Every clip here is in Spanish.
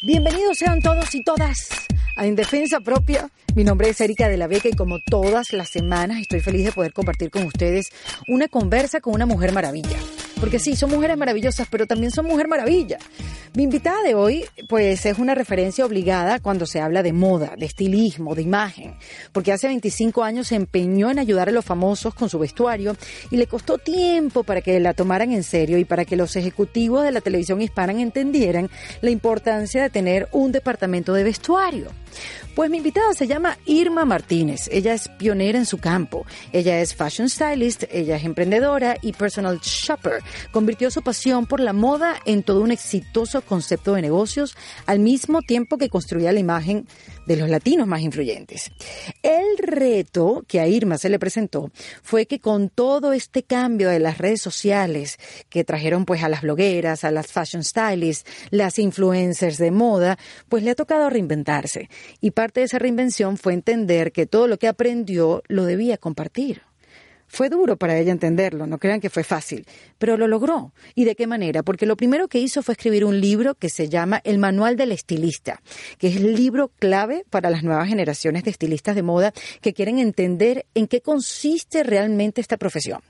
Bienvenidos sean todos y todas a Indefensa Propia. Mi nombre es Erika de la Beca y como todas las semanas estoy feliz de poder compartir con ustedes una conversa con una mujer maravilla. Porque sí, son mujeres maravillosas, pero también son mujer maravilla. Mi invitada de hoy, pues, es una referencia obligada cuando se habla de moda, de estilismo, de imagen. Porque hace 25 años se empeñó en ayudar a los famosos con su vestuario y le costó tiempo para que la tomaran en serio y para que los ejecutivos de la televisión hispana entendieran la importancia de tener un departamento de vestuario. Pues mi invitada se llama Irma Martínez. Ella es pionera en su campo. Ella es fashion stylist, ella es emprendedora y personal shopper. Convirtió su pasión por la moda en todo un exitoso concepto de negocios al mismo tiempo que construía la imagen de los latinos más influyentes. El reto que a Irma se le presentó fue que con todo este cambio de las redes sociales que trajeron pues a las blogueras, a las fashion stylists, las influencers de moda, pues le ha tocado reinventarse. Y parte de esa reinvención fue entender que todo lo que aprendió lo debía compartir. Fue duro para ella entenderlo, no crean que fue fácil, pero lo logró. ¿Y de qué manera? Porque lo primero que hizo fue escribir un libro que se llama El Manual del Estilista, que es el libro clave para las nuevas generaciones de estilistas de moda que quieren entender en qué consiste realmente esta profesión.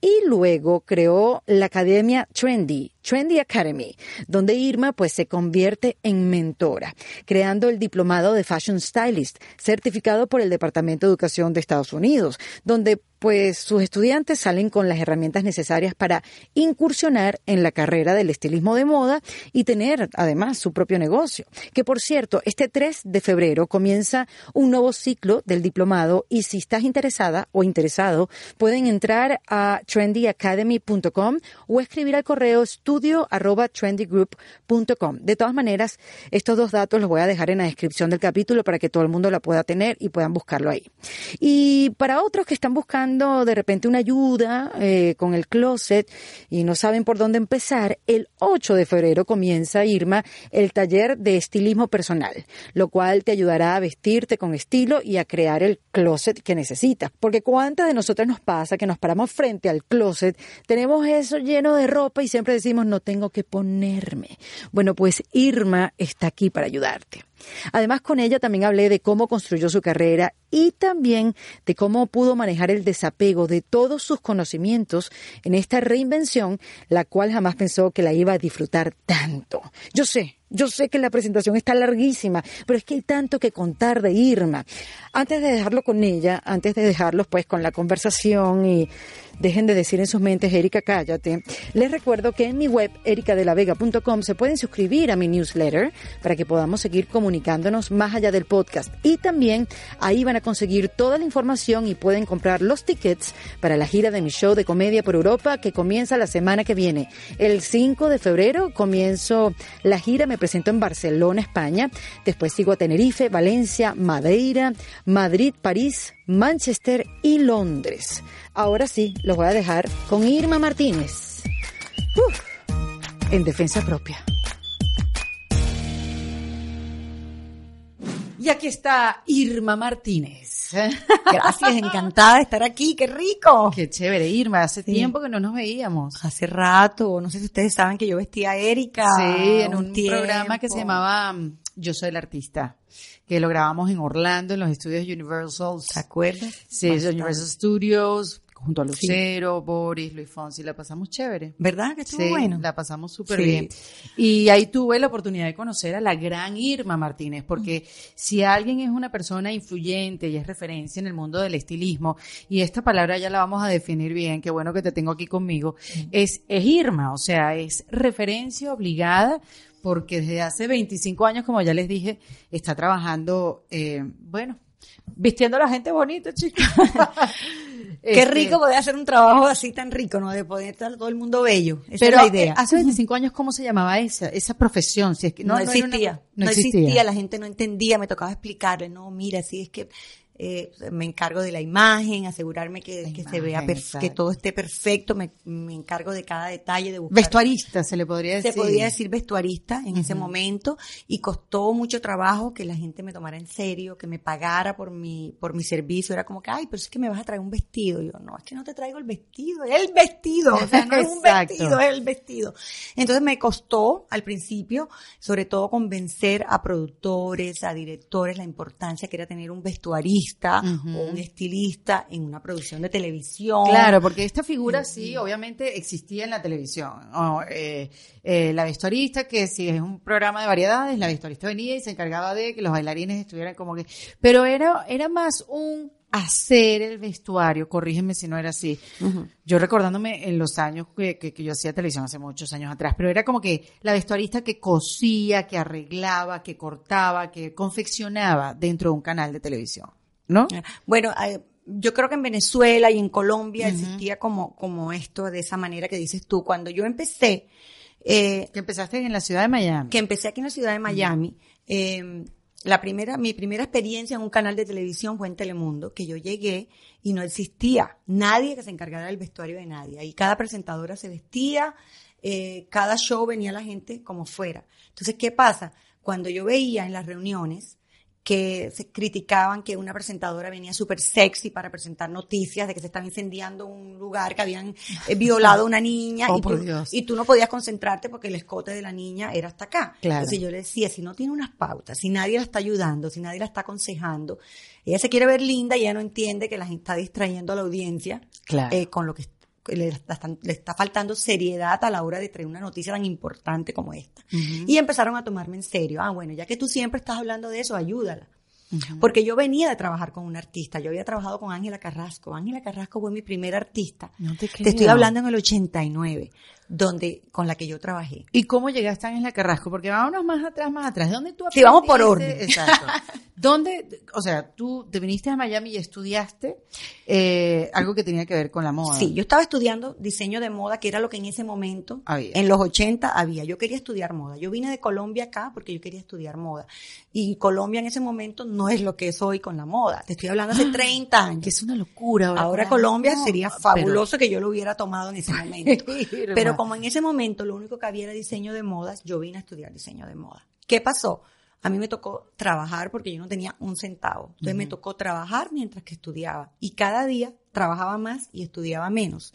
Y luego creó la Academia Trendy, Trendy Academy, donde Irma pues se convierte en mentora, creando el diplomado de Fashion Stylist, certificado por el Departamento de Educación de Estados Unidos, donde pues sus estudiantes salen con las herramientas necesarias para incursionar en la carrera del estilismo de moda y tener además su propio negocio. Que por cierto, este 3 de febrero comienza un nuevo ciclo del diplomado y si estás interesada o interesado, pueden entrar a trendyacademy.com o escribir al correo estudio arroba trendygroup.com. De todas maneras, estos dos datos los voy a dejar en la descripción del capítulo para que todo el mundo la pueda tener y puedan buscarlo ahí. Y para otros que están buscando de repente una ayuda eh, con el closet y no saben por dónde empezar, el 8 de febrero comienza, Irma, el taller de estilismo personal, lo cual te ayudará a vestirte con estilo y a crear el closet que necesitas. Porque cuántas de nosotras nos pasa que nos paramos frente al closet, tenemos eso lleno de ropa y siempre decimos no tengo que ponerme. Bueno, pues Irma está aquí para ayudarte. Además, con ella también hablé de cómo construyó su carrera y también de cómo pudo manejar el desapego de todos sus conocimientos en esta reinvención, la cual jamás pensó que la iba a disfrutar tanto. Yo sé, yo sé que la presentación está larguísima, pero es que hay tanto que contar de Irma. Antes de dejarlo con ella, antes de dejarlos pues con la conversación y dejen de decir en sus mentes, Erika, cállate, les recuerdo que en mi web, ericadelavega.com, se pueden suscribir a mi newsletter para que podamos seguir comunicándonos más allá del podcast. Y también ahí van a conseguir toda la información y pueden comprar los tickets para la gira de mi show de comedia por Europa que comienza la semana que viene. El 5 de febrero comienzo la gira, me presento en Barcelona, España. Después sigo a Tenerife, Valencia, Madeira, Madrid, París, Manchester y Londres. Ahora sí, los voy a dejar con Irma Martínez. En defensa propia. Y aquí está Irma Martínez. Gracias, encantada de estar aquí, qué rico. Qué chévere, Irma. Hace Sí. tiempo que no nos veíamos. Hace rato, no sé si ustedes saben que yo vestía a Erika. Sí, en un tiempo. programa que se llamaba mm, Yo soy el artista, que lo grabamos en Orlando, en los estudios Universal. ¿Se acuerdan? Sí, Bastante. Universal Studios, junto a Lucero, Boris, Luis Fonsi, la pasamos chévere. ¿Verdad que estuvo Sí, bueno? la pasamos súper Sí. bien. Y ahí tuve la oportunidad de conocer a la gran Irma Martínez, porque si alguien es una persona influyente y es referencia en el mundo del estilismo, y esta palabra ya la vamos a definir bien, qué bueno que te tengo aquí conmigo, es, es Irma, o sea, es referencia obligada porque desde hace 25 años, como ya les dije, está trabajando, eh, bueno, vistiendo a la gente bonita, chicos. Qué Este, rico poder hacer un trabajo así tan rico, ¿no? De poder estar todo el mundo bello. Esa Pero es la idea. hace 25 años, ¿cómo se llamaba esa, esa profesión? Si es que no, era una- existía. no no existía. existía. la gente no entendía, me tocaba explicarle, no, mira, sí, es que eh, me encargo de la imagen, asegurarme que, se vea, exacto. que todo esté perfecto, me, me encargo de cada detalle, de buscar. Vestuarista, se le podría decir. Se podía decir vestuarista en ese momento y costó mucho trabajo que la gente me tomara en serio, que me pagara por mi, por mi servicio. Era como que, ay, pero es que me vas a traer un vestido. Y yo, no, es que no te traigo el vestido, es el vestido. O sea, no es un vestido, es el vestido. Entonces me costó al principio, sobre todo convencer a productores, a directores, la importancia que era tener un vestuarista O un estilista en una producción de televisión. Claro, porque esta figura sí, obviamente existía en la televisión. Eh, eh, la vestuarista, que si es un programa de variedades, la vestuarista venía y se encargaba de que los bailarines estuvieran como que... Pero era, era más un hacer el vestuario, corrígeme si no era así. Yo recordándome en los años que, que, que yo hacía televisión hace muchos años atrás, pero era como que la vestuarista que cosía, que arreglaba, que cortaba, que confeccionaba dentro de un canal de televisión, ¿no? Bueno, eh, yo creo que en Venezuela y en Colombia existía como, como esto de esa manera que dices tú. Cuando yo empecé, eh, Que empezaste en la ciudad de Miami. que empecé aquí en la ciudad de Miami, eh, la primera, mi primera experiencia en un canal de televisión fue en Telemundo, que yo llegué y no existía nadie que se encargara del vestuario de nadie. Ahí cada presentadora se vestía, eh, cada show venía la gente como fuera. Entonces, ¿qué pasa? Cuando yo veía en las reuniones que se criticaban que una presentadora venía súper sexy para presentar noticias de que se estaba incendiando un lugar, que habían eh, violado a una niña Oh, y, tú, Dios. y tú no podías concentrarte porque el escote de la niña era hasta acá. Claro. Entonces yo le decía, si no tiene unas pautas, si nadie la está ayudando, si nadie la está aconsejando, ella se quiere ver linda y ella no entiende que la gente está distrayendo a la audiencia Claro. eh, con lo que que le está, le está faltando seriedad a la hora de traer una noticia tan importante como esta. Y empezaron a tomarme en serio. Ah, bueno, ya que tú siempre estás hablando de eso, ayúdala. Porque yo venía de trabajar con un artista. Yo había trabajado con Ángela Carrasco. Ángela Carrasco fue mi primer artista. No te Te estoy hablando en el 89, donde, con la que yo trabajé. ¿Y cómo llegaste a Ángela Carrasco? Porque vámonos más atrás, más atrás. ¿Dónde tú Sí, vamos por aprendiste? orden. Exacto. ¿Dónde, o sea, tú te viniste a Miami y estudiaste eh, algo que tenía que ver con la moda? Sí, yo estaba estudiando diseño de moda, que era lo que en ese momento, Había. en los 80 había. Yo quería estudiar moda. Yo vine de Colombia acá porque yo quería estudiar moda. Y Colombia en ese momento no es lo que es hoy con la moda. Te estoy hablando hace 30 años. Que es una locura. Ahora, Ahora Colombia sería pero- fabuloso que yo lo hubiera tomado en ese momento. Pero como en ese momento lo único que había era diseño de modas, yo vine a estudiar diseño de moda. ¿Qué pasó? A mí me tocó trabajar porque yo no tenía un centavo. Entonces me tocó trabajar mientras que estudiaba. Y cada día trabajaba más y estudiaba menos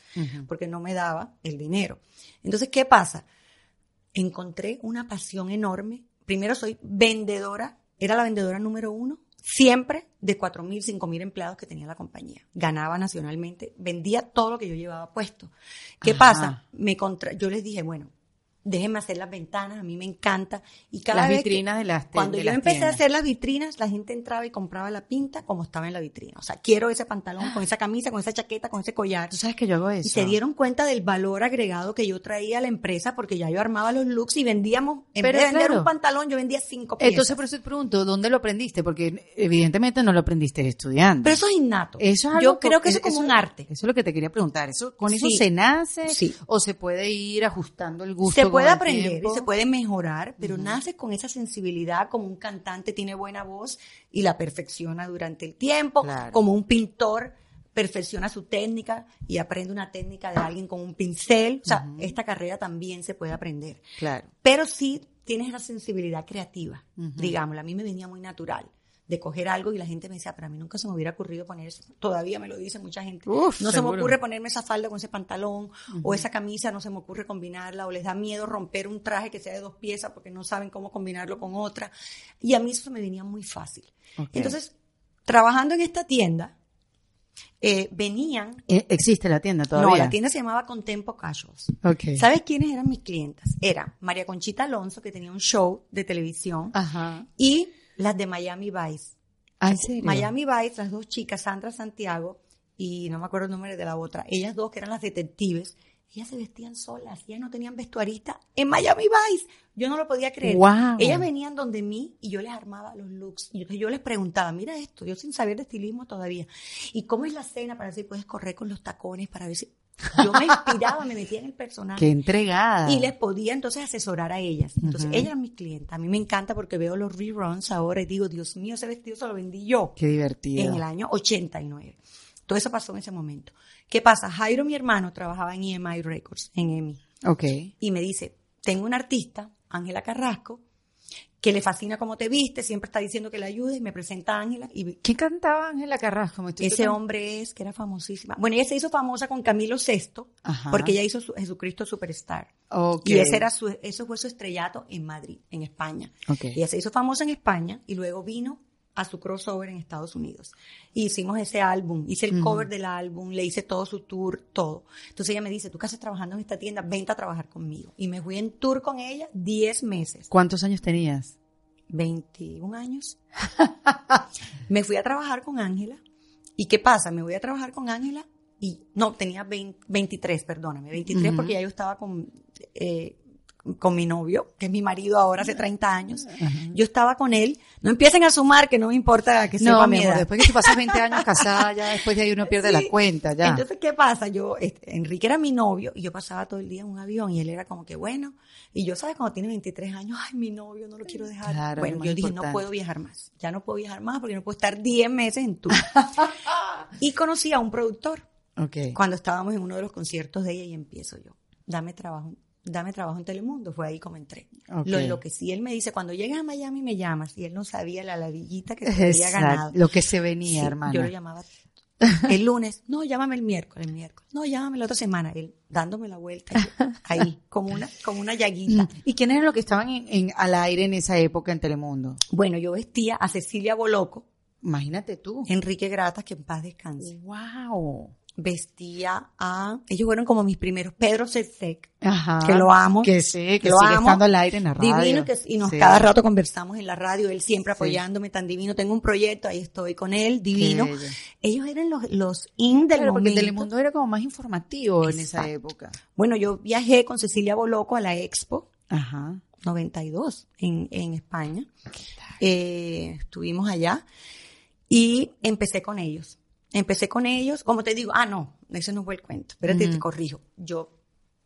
porque no me daba el dinero. Entonces, ¿qué pasa? Encontré una pasión enorme. Primero soy vendedora, era la vendedora número uno, siempre de cuatro mil, cinco mil empleados que tenía la compañía. Ganaba nacionalmente, vendía todo lo que yo llevaba puesto. ¿Qué Ajá. pasa? Me contra yo les dije, bueno, déjenme hacer las ventanas, a mí me encanta. Y cada Las vez que- vitrinas de las cuando de yo las empecé a hacer las vitrinas, la gente entraba y compraba la pinta como estaba en la vitrina. O sea, quiero ese pantalón con esa camisa, con esa chaqueta, con ese collar. Tú sabes que yo hago eso. Y se dieron cuenta del valor agregado que yo traía a la empresa porque ya yo armaba los looks y vendíamos, en Pero vez de vender claro. un pantalón, yo vendía cinco piezas. Entonces, por eso te pregunto, ¿dónde lo aprendiste? Porque evidentemente no lo aprendiste estudiando. Pero eso es innato. Eso es algo yo creo que eso es como un arte. Eso es lo que te quería preguntar. ¿Eso, ¿Con eso se nace? Sí. ¿O se puede ir ajustando el gusto? Se puede el aprender tiempo? y se puede mejorar, pero naces con esa sensibilidad como un cantante tiene buena voz y la perfecciona durante el tiempo, Claro. como un pintor perfecciona su técnica y aprende una técnica de alguien con un pincel. O sea, esta carrera también se puede aprender. Claro. Pero sí tienes esa sensibilidad creativa, Ujú. digámoslo. A mí me venía muy natural de coger algo y la gente me decía, pero a mí nunca se me hubiera ocurrido poner eso. Todavía me lo dice mucha gente. Uf, no se me ocurre ponerme esa falda con ese pantalón o esa camisa, no se me ocurre combinarla o les da miedo romper un traje que sea de dos piezas porque no saben cómo combinarlo con otra. Y a mí eso me venía muy fácil. Entonces, trabajando en esta tienda, eh, venían... Eh, ¿Existe la tienda todavía? No, la tienda se llamaba Contempo Casuals. Ok. ¿Sabes quiénes eran mis clientas? Era María Conchita Alonso, que tenía un show de televisión, Ajá. y las de Miami Vice. Ah, ¿en serio? Miami Vice, las dos chicas, Sandra Santiago y no me acuerdo el nombre de la otra, ellas dos que eran las detectives, ellas se vestían solas, ellas no tenían vestuarista en Miami Vice. Yo no lo podía creer. Wow. Ellas venían donde mí y yo les armaba los looks. Y yo, yo les preguntaba, mira esto, yo sin saber de estilismo todavía. ¿Y cómo es la cena para ver si puedes correr con los tacones, para ver si... Yo me inspiraba, me metía en el personaje. Qué entregada. Y les podía entonces asesorar a ellas. Entonces, Ujú. ellas eran mis clientes. A mí me encanta porque veo los reruns ahora y digo, Dios mío, ese vestido se lo vendí yo Qué divertido. en el año 89. Todo eso pasó en ese momento. ¿Qué pasa? Jairo, mi hermano, trabajaba en EMI Records, en EMI. Ok. Y me dice, tengo una artista, Ángela Carrasco, que le fascina cómo te viste, siempre está diciendo que le ayudes, me presenta a Ángela y ¿Quién cantaba Ángela Carrasco? Ese hombre es, que era famosísima. Bueno, ella se hizo famosa con Camilo VI, Ajá. porque ella hizo su- Jesucristo Superstar. Y ese era su, eso fue su estrellato en Madrid, en España. Ella se hizo famosa en España y luego vino a su crossover en Estados Unidos. Y hicimos ese álbum, hice el cover del álbum, le hice todo su tour, todo. Entonces ella me dice, tú que haces trabajando en esta tienda, vente a trabajar conmigo. Y me fui en tour con ella 10 meses. ¿Cuántos años tenías? 21 años. me fui a trabajar con Ángela. ¿Y qué pasa? Me voy a trabajar con Ángela y no, tenía 20 23, perdóname, 23 Ujú. porque ya yo estaba con, eh, con mi novio, que es mi marido ahora hace 30 años. Yo estaba con él. No empiecen a sumar, que no me importa que sepa No, mi amor, después que tú pasas 20 años casada, ya después de ahí uno pierde Sí. la cuenta, ya. Entonces, ¿qué pasa? Yo, este, Enrique era mi novio y yo pasaba todo el día en un avión y él era como que bueno. Y yo, ¿sabes? Cuando tiene 23 años, ay, mi novio, no lo quiero dejar. Claro, bueno, yo dije, importante. no puedo viajar más. Ya no puedo viajar más porque no puedo estar 10 meses en tour. y conocí a un productor ok. cuando estábamos en uno de los conciertos de ella y empiezo yo. Dame trabajo. Dame trabajo en Telemundo, fue ahí como entré. Ok. Lo enloquecí. Él me dice, cuando llegues a Miami me llamas. Y él no sabía la ladillita que se había ganado. Lo que se venía, Sí, hermana. Yo lo llamaba el lunes, no, llámame el miércoles, el miércoles, no, llámame la otra semana, él dándome la vuelta, yo, ahí, como una, como una llaguita. ¿Y quiénes eran los que estaban en, en- al aire en esa época en Telemundo? Bueno, yo vestía a Cecilia Boloco, Imagínate tú. Enrique Gratas, que en paz descanse. Wow. Vestía a, ellos fueron como mis primeros, Pedro Ajá. que lo amo. Que sí, que lo sigue amo. estando al aire en la radio. Divino que, y nos Sí. cada rato conversamos en la radio, él siempre Sí. apoyándome, tan divino. Tengo un proyecto, ahí estoy con él, divino. Ellos eran los, los in del Claro, porque momento. Telemundo era como más informativo en esa época. Bueno, yo viajé con Cecilia Boloco a la Expo Ajá. 92 en, en España. Eh, estuvimos allá y empecé con ellos. Empecé con ellos, como te digo, ah, no, ese no fue el cuento. Espérate, te corrijo. Yo,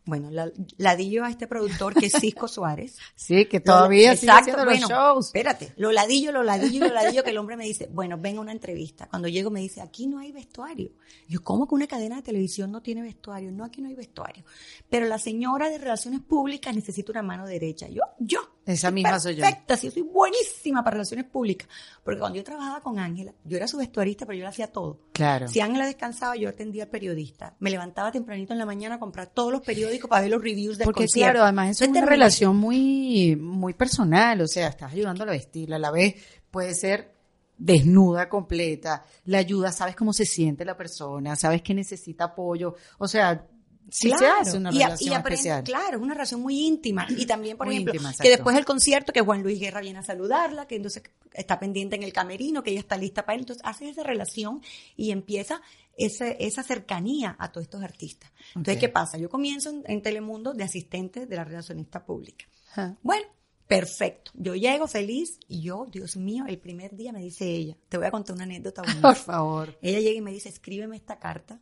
bueno, la, ladillo a este productor que es Cisco Suárez. Sí, que todavía sigue Exacto, haciendo bueno, los shows. Espérate, lo ladillo, lo ladillo, lo ladillo, que el hombre me dice, bueno, venga a una entrevista. Cuando llego me dice, aquí no hay vestuario. Yo, ¿cómo que una cadena de televisión no tiene vestuario? No, aquí no hay vestuario. Pero la señora de Relaciones Públicas necesita una mano derecha. Yo, yo. Esa misma soy yo. Perfecta, sí, yo soy buenísima para relaciones públicas. Porque cuando yo trabajaba con Ángela, yo era su vestuarista, pero yo le hacía todo. Claro. Si Ángela descansaba, yo atendía al periodista. Me levantaba tempranito en la mañana a comprar todos los periódicos para ver los reviews del Porque concierto. claro, además eso es una relación muy, muy personal, o sea, estás ayudando a vestirla, a la vez puede ser desnuda completa, la ayuda, sabes cómo se siente la persona, sabes que necesita apoyo, o sea, sí se hace una y, relación y aprende- especial. Claro, es una relación muy íntima. Y también, por Muy ejemplo, íntima, que después del concierto, que Juan Luis Guerra viene a saludarla, que entonces está pendiente en el camerino, que ella está lista para él. Entonces, hace esa relación y empieza ese, esa cercanía a todos estos artistas. Entonces. ¿qué pasa? Yo comienzo en, en Telemundo de asistente de la relacionista pública. Ajá. Bueno, perfecto. Yo llego feliz y yo, Dios mío, el primer día me dice ella, te voy a contar una anécdota Por favor. Ella llega y me dice, escríbeme esta carta.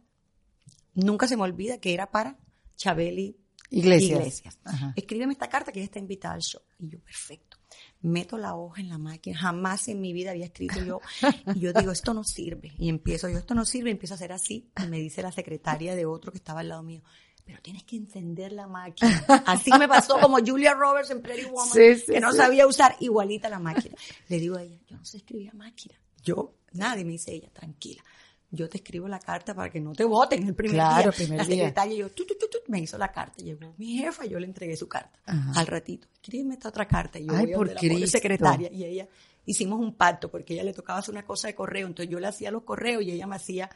Nunca se me olvida que era para Chabeli Iglesias. Iglesias. Escríbeme esta carta que ella está invitada al show. Y yo, perfecto. Meto la hoja en la máquina. Jamás en mi vida había escrito yo. Y yo digo, esto no sirve. Y empiezo yo, esto no sirve. Y empiezo a hacer así. Y me dice la secretaria de otro que estaba al lado mío, pero tienes que encender la máquina. Así me pasó como Julia Roberts en Pretty Woman, Sí, sí, que no sí. sabía usar igualita la máquina. Le digo a ella, yo no sé escribir a máquina. Yo, nadie me dice ella, tranquila. Yo te escribo la carta para que no te voten el primer Claro, día. primer la día. secretaria yo, tu, tu, tu, me hizo la carta. Llegó mi jefa, yo le entregué su carta. Ajá. Al ratito, escríbeme esta otra carta. Y yo Ay, voy por la secretaria. Y ella, hicimos un pacto porque ella le tocaba hacer una cosa de correo. Entonces yo le hacía los correos y ella me hacía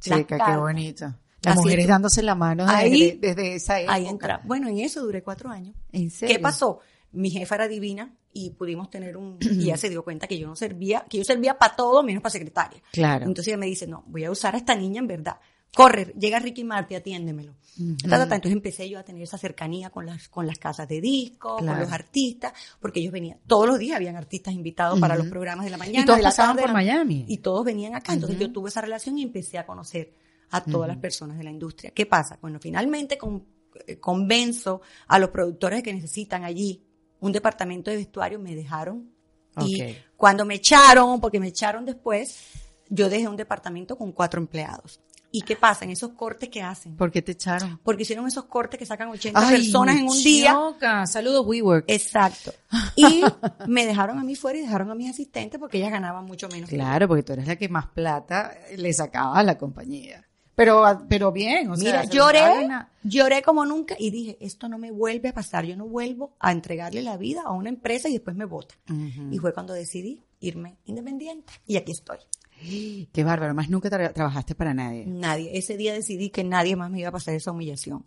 Chica, qué bonito. Las Así mujeres es. dándose la mano desde, Ahí- desde esa época. Ahí entra. Bueno, en eso duré cuatro años. ¿En serio? ¿Qué pasó? Mi jefa era divina y pudimos tener un... Y ella se dio cuenta que yo no servía, que yo servía para todo menos para secretaria. Claro. Entonces ella me dice, no, voy a usar a esta niña en verdad. Corre, llega Ricky Martin, atiéndemelo. Entonces empecé yo a tener esa cercanía con las, con las casas de Claro. con los artistas, porque ellos venían, todos los días habían artistas invitados para los programas de la mañana. Y todos de la pasaban tarde, por la- Miami. Y todos venían acá. Entonces yo tuve esa relación y empecé a conocer a todas las personas de la industria. ¿Qué pasa? Bueno, finalmente con, eh, convenzo a los productores que necesitan allí un departamento de vestuario, me dejaron. Y cuando me echaron, porque me echaron después, yo dejé un departamento con cuatro empleados. ¿Y qué pasa en esos cortes que hacen? ¿Por qué te echaron? Porque hicieron esos cortes que sacan 80 personas en un día. Saludos, WeWork. Exacto. Y me dejaron a mí fuera y dejaron a mis asistentes porque ellas ganaban mucho menos. Claro, porque tú eres la que más plata le sacaba a la compañía. Pero, pero bien, o Mira, sea, se lloré, lloré como nunca y dije, esto no me vuelve a pasar, yo no vuelvo a entregarle la vida a una empresa y después me votan. Ujú. Y fue cuando decidí irme independiente y aquí estoy. Qué bárbaro, más nunca tra- trabajaste para nadie. Nadie, ese día decidí que nadie más me iba a pasar esa humillación.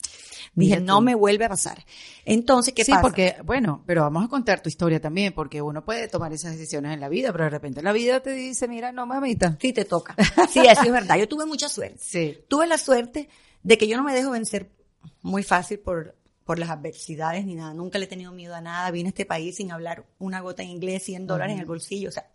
Dije, no me vuelve a pasar. Entonces, ¿qué sí, pasa? porque, bueno, pero vamos a contar tu historia también, porque uno puede tomar esas decisiones en la vida, pero de repente la vida te dice, mira, no, mamita. Sí, te toca. Sí, eso es verdad. Yo tuve mucha suerte. Sí. Tuve la suerte de que yo no me dejo vencer muy fácil por, por las adversidades ni nada. Nunca le he tenido miedo a nada. Vine a este país sin hablar una gota en inglés, 100 dólares en el bolsillo. O sea,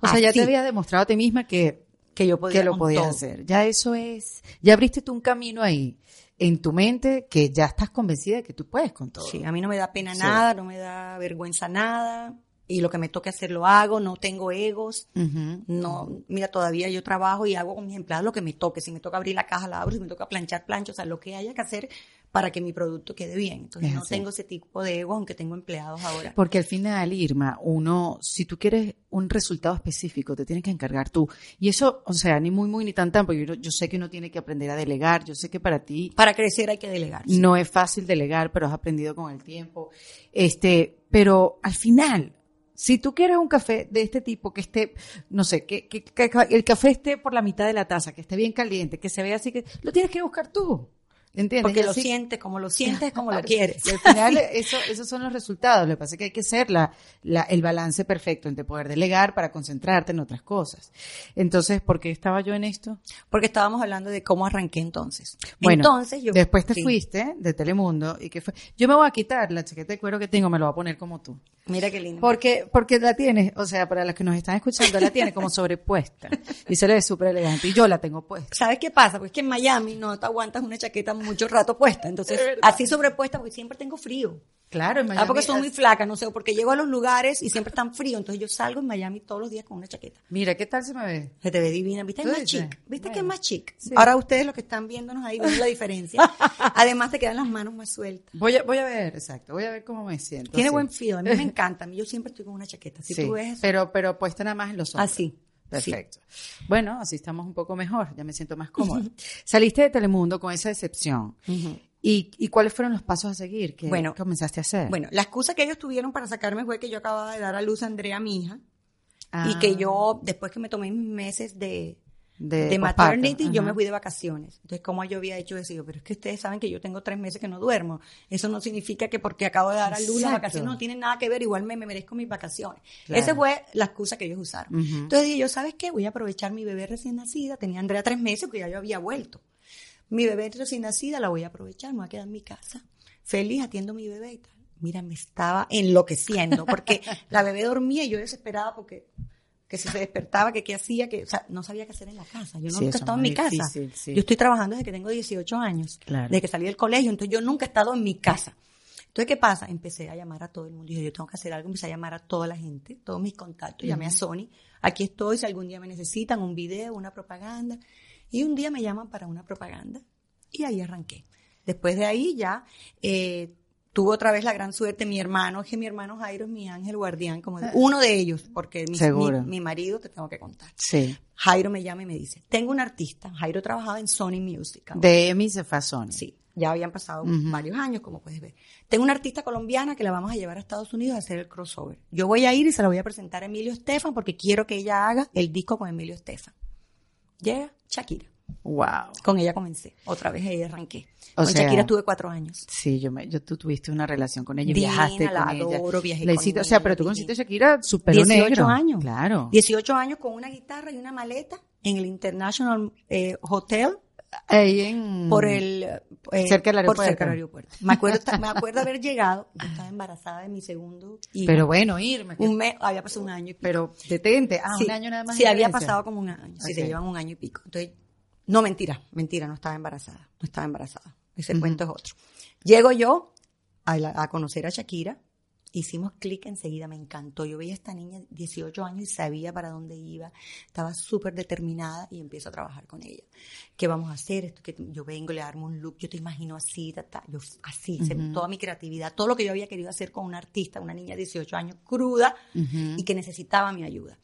O sea, ya te habías demostrado a ti misma que, que yo podía que lo podías hacer. Ya eso es, ya abriste tú un camino ahí en tu mente que ya estás convencida de que tú puedes con todo. Sí, a mí no me da pena Sí. nada, no me da vergüenza nada. Y lo que me toque hacer lo hago, no tengo egos. No, mira, todavía yo trabajo y hago con mis empleados lo que me toque. Si me toca abrir la caja, la abro. Si me toca planchar, plancho. O sea, lo que haya que hacer para que mi producto quede bien. Entonces, Es no tengo ese tipo de ego, aunque tengo empleados ahora. Porque al final, Irma, uno, si tú quieres un resultado específico, te tienes que encargar tú. Y eso, o sea, ni muy, muy, ni tan, tan, porque yo, yo sé que uno tiene que aprender a delegar. Yo sé que para ti Para crecer hay que delegar. sí. no es fácil delegar, pero has aprendido con el tiempo. Este, pero al final, si tú quieres un café de este tipo que esté, no sé, que, que- que el café esté por la mitad de la taza, que esté bien caliente, que se vea así, que lo tienes que buscar tú. ¿Entiendes? Porque lo así- sientes, como lo sientes, como lo quieres. Y al final, eso, esos son los resultados. Lo que pasa es que hay que ser la, la- el balance perfecto entre poder delegar para concentrarte en otras cosas. Entonces, ¿por qué estaba yo en esto? Porque estábamos hablando de cómo arranqué entonces. Bueno, entonces yo. después te sí. fuiste de Telemundo y que fue. Yo me voy a quitar la chaqueta de cuero que tengo, me lo voy a poner como tú. Mira qué lindo. Porque, porque la tienes, o sea, para los que nos están escuchando, la tiene como sobrepuesta. Y se le ve súper elegante. Y yo la tengo puesta. ¿Sabes qué pasa? Pues que en Miami no te aguantas una chaqueta mucho rato puesta. Entonces, así sobrepuesta porque siempre tengo frío. Claro, en Ah, Miami porque soy muy es- flaca, no sé, porque llego a los lugares y siempre están frío. Entonces yo salgo en Miami todos los días con una chaqueta. Mira, ¿qué tal se me ve? Se te ve divina, ¿viste? Es ¿Tú más dices? chic. ¿Viste que es más chic? sí. Ahora ustedes los que están viéndonos ahí ven la diferencia. Además te quedan las manos más sueltas. Voy a, voy a ver, exacto, voy a ver cómo me siento. Tiene sí. buen feel, a mí me encanta. A mí yo siempre estoy con una chaqueta. Si Sí, tú ves pero, pero puesta nada más en los hombros. así. Perfecto. Bueno, así estamos un poco mejor, ya me siento más cómoda. Saliste de Telemundo con esa decepción. Ujú. ¿Y, y cuáles fueron los pasos a seguir? ¿Qué Bueno, comenzaste a hacer? Bueno, la excusa que ellos tuvieron para sacarme fue que yo acababa de dar a luz a Andrea, mi hija, Ah, y que yo, después que me tomé mis meses de, de, de maternity, yo me fui de vacaciones. Entonces, ¿cómo yo había hecho eso? Yo, pero es que ustedes saben que yo tengo tres meses que no duermo. Eso no significa que porque acabo de dar a luz las vacaciones no tienen nada que ver, igual me, me merezco mis vacaciones. Claro. Esa fue la excusa que ellos usaron. Entonces dije, yo, ¿sabes qué? Voy a aprovechar mi bebé recién nacida. Tenía Andrea tres meses porque ya yo había vuelto. Mi bebé recién nacida la voy a aprovechar, me voy a quedar en mi casa. Feliz atiendo a mi bebé y tal. Mira, me estaba enloqueciendo porque la bebé dormía y yo desesperada porque que si se despertaba, que qué hacía, que, o sea, no sabía qué hacer en la casa. Yo Sí, nunca he estado es en mi casa. sí. Yo estoy trabajando desde que tengo 18 años, Claro. desde que salí del colegio, entonces yo nunca he estado en mi casa. Entonces, ¿qué pasa? Empecé a llamar a todo el mundo. Dije, yo tengo que hacer algo. Empecé a llamar a toda la gente, todos mis contactos. Llamé a Sony. Aquí estoy, si algún día me necesitan, un video, una propaganda. Y un día me llaman para una propaganda. Y ahí arranqué. Después de ahí ya eh, tuve otra vez la gran suerte. Mi hermano, es que mi hermano Jairo es mi ángel guardián, como de- uno de ellos, porque mi, Seguro. mi, mi marido te tengo que contar. Sí. Jairo me llama y me dice, tengo un artista. Jairo trabajaba en Sony Music. De Emi se fue a Sony. Sí, ya habían pasado varios años, como puedes ver. Tengo una artista colombiana que la vamos a llevar a Estados Unidos a hacer el crossover. Yo voy a ir y se la voy a presentar a Emilio Estefan porque quiero que ella haga el disco con Emilio Estefan. Llega Shakira. Wow. Con ella comencé. Otra vez ahí arranqué. O con sea- Shakira tuve cuatro años. Sí, yo me, yo, tú tuviste una relación con ella, Divina, viajaste la con ella. adoro, viajé La con hiciste- o sea, ella, pero tú conociste a Shakira super 18 negro. años. Claro. 18 años con una guitarra y una maleta en el International eh, Hotel Ahí en... por el eh, Cerca del por aeropuerto. cerca del aeropuerto. Me acuerdo, me acuerdo haber llegado, yo estaba embarazada de mi segundo hijo. Pero bueno, irme. un mes, había pasado un año y pico. Pero detente. Ah, Sí, un año nada más. Sí, había pasado como un año. Sí, Ok. se llevan un año y pico. Entonces, No, mentira, mentira, no estaba embarazada, no estaba embarazada. Ese cuento es otro. Llego yo a, la- a conocer a Shakira, hicimos clic enseguida, me encantó. Yo veía a esta niña, 18 años, y sabía para dónde iba, estaba súper determinada y empiezo a trabajar con ella. ¿Qué vamos a hacer? Esto que yo vengo, le armo un look, yo te imagino así, ta, ta. yo así, toda mi creatividad, todo lo que yo había querido hacer con una artista, una niña de 18 años, cruda, y que necesitaba mi ayuda.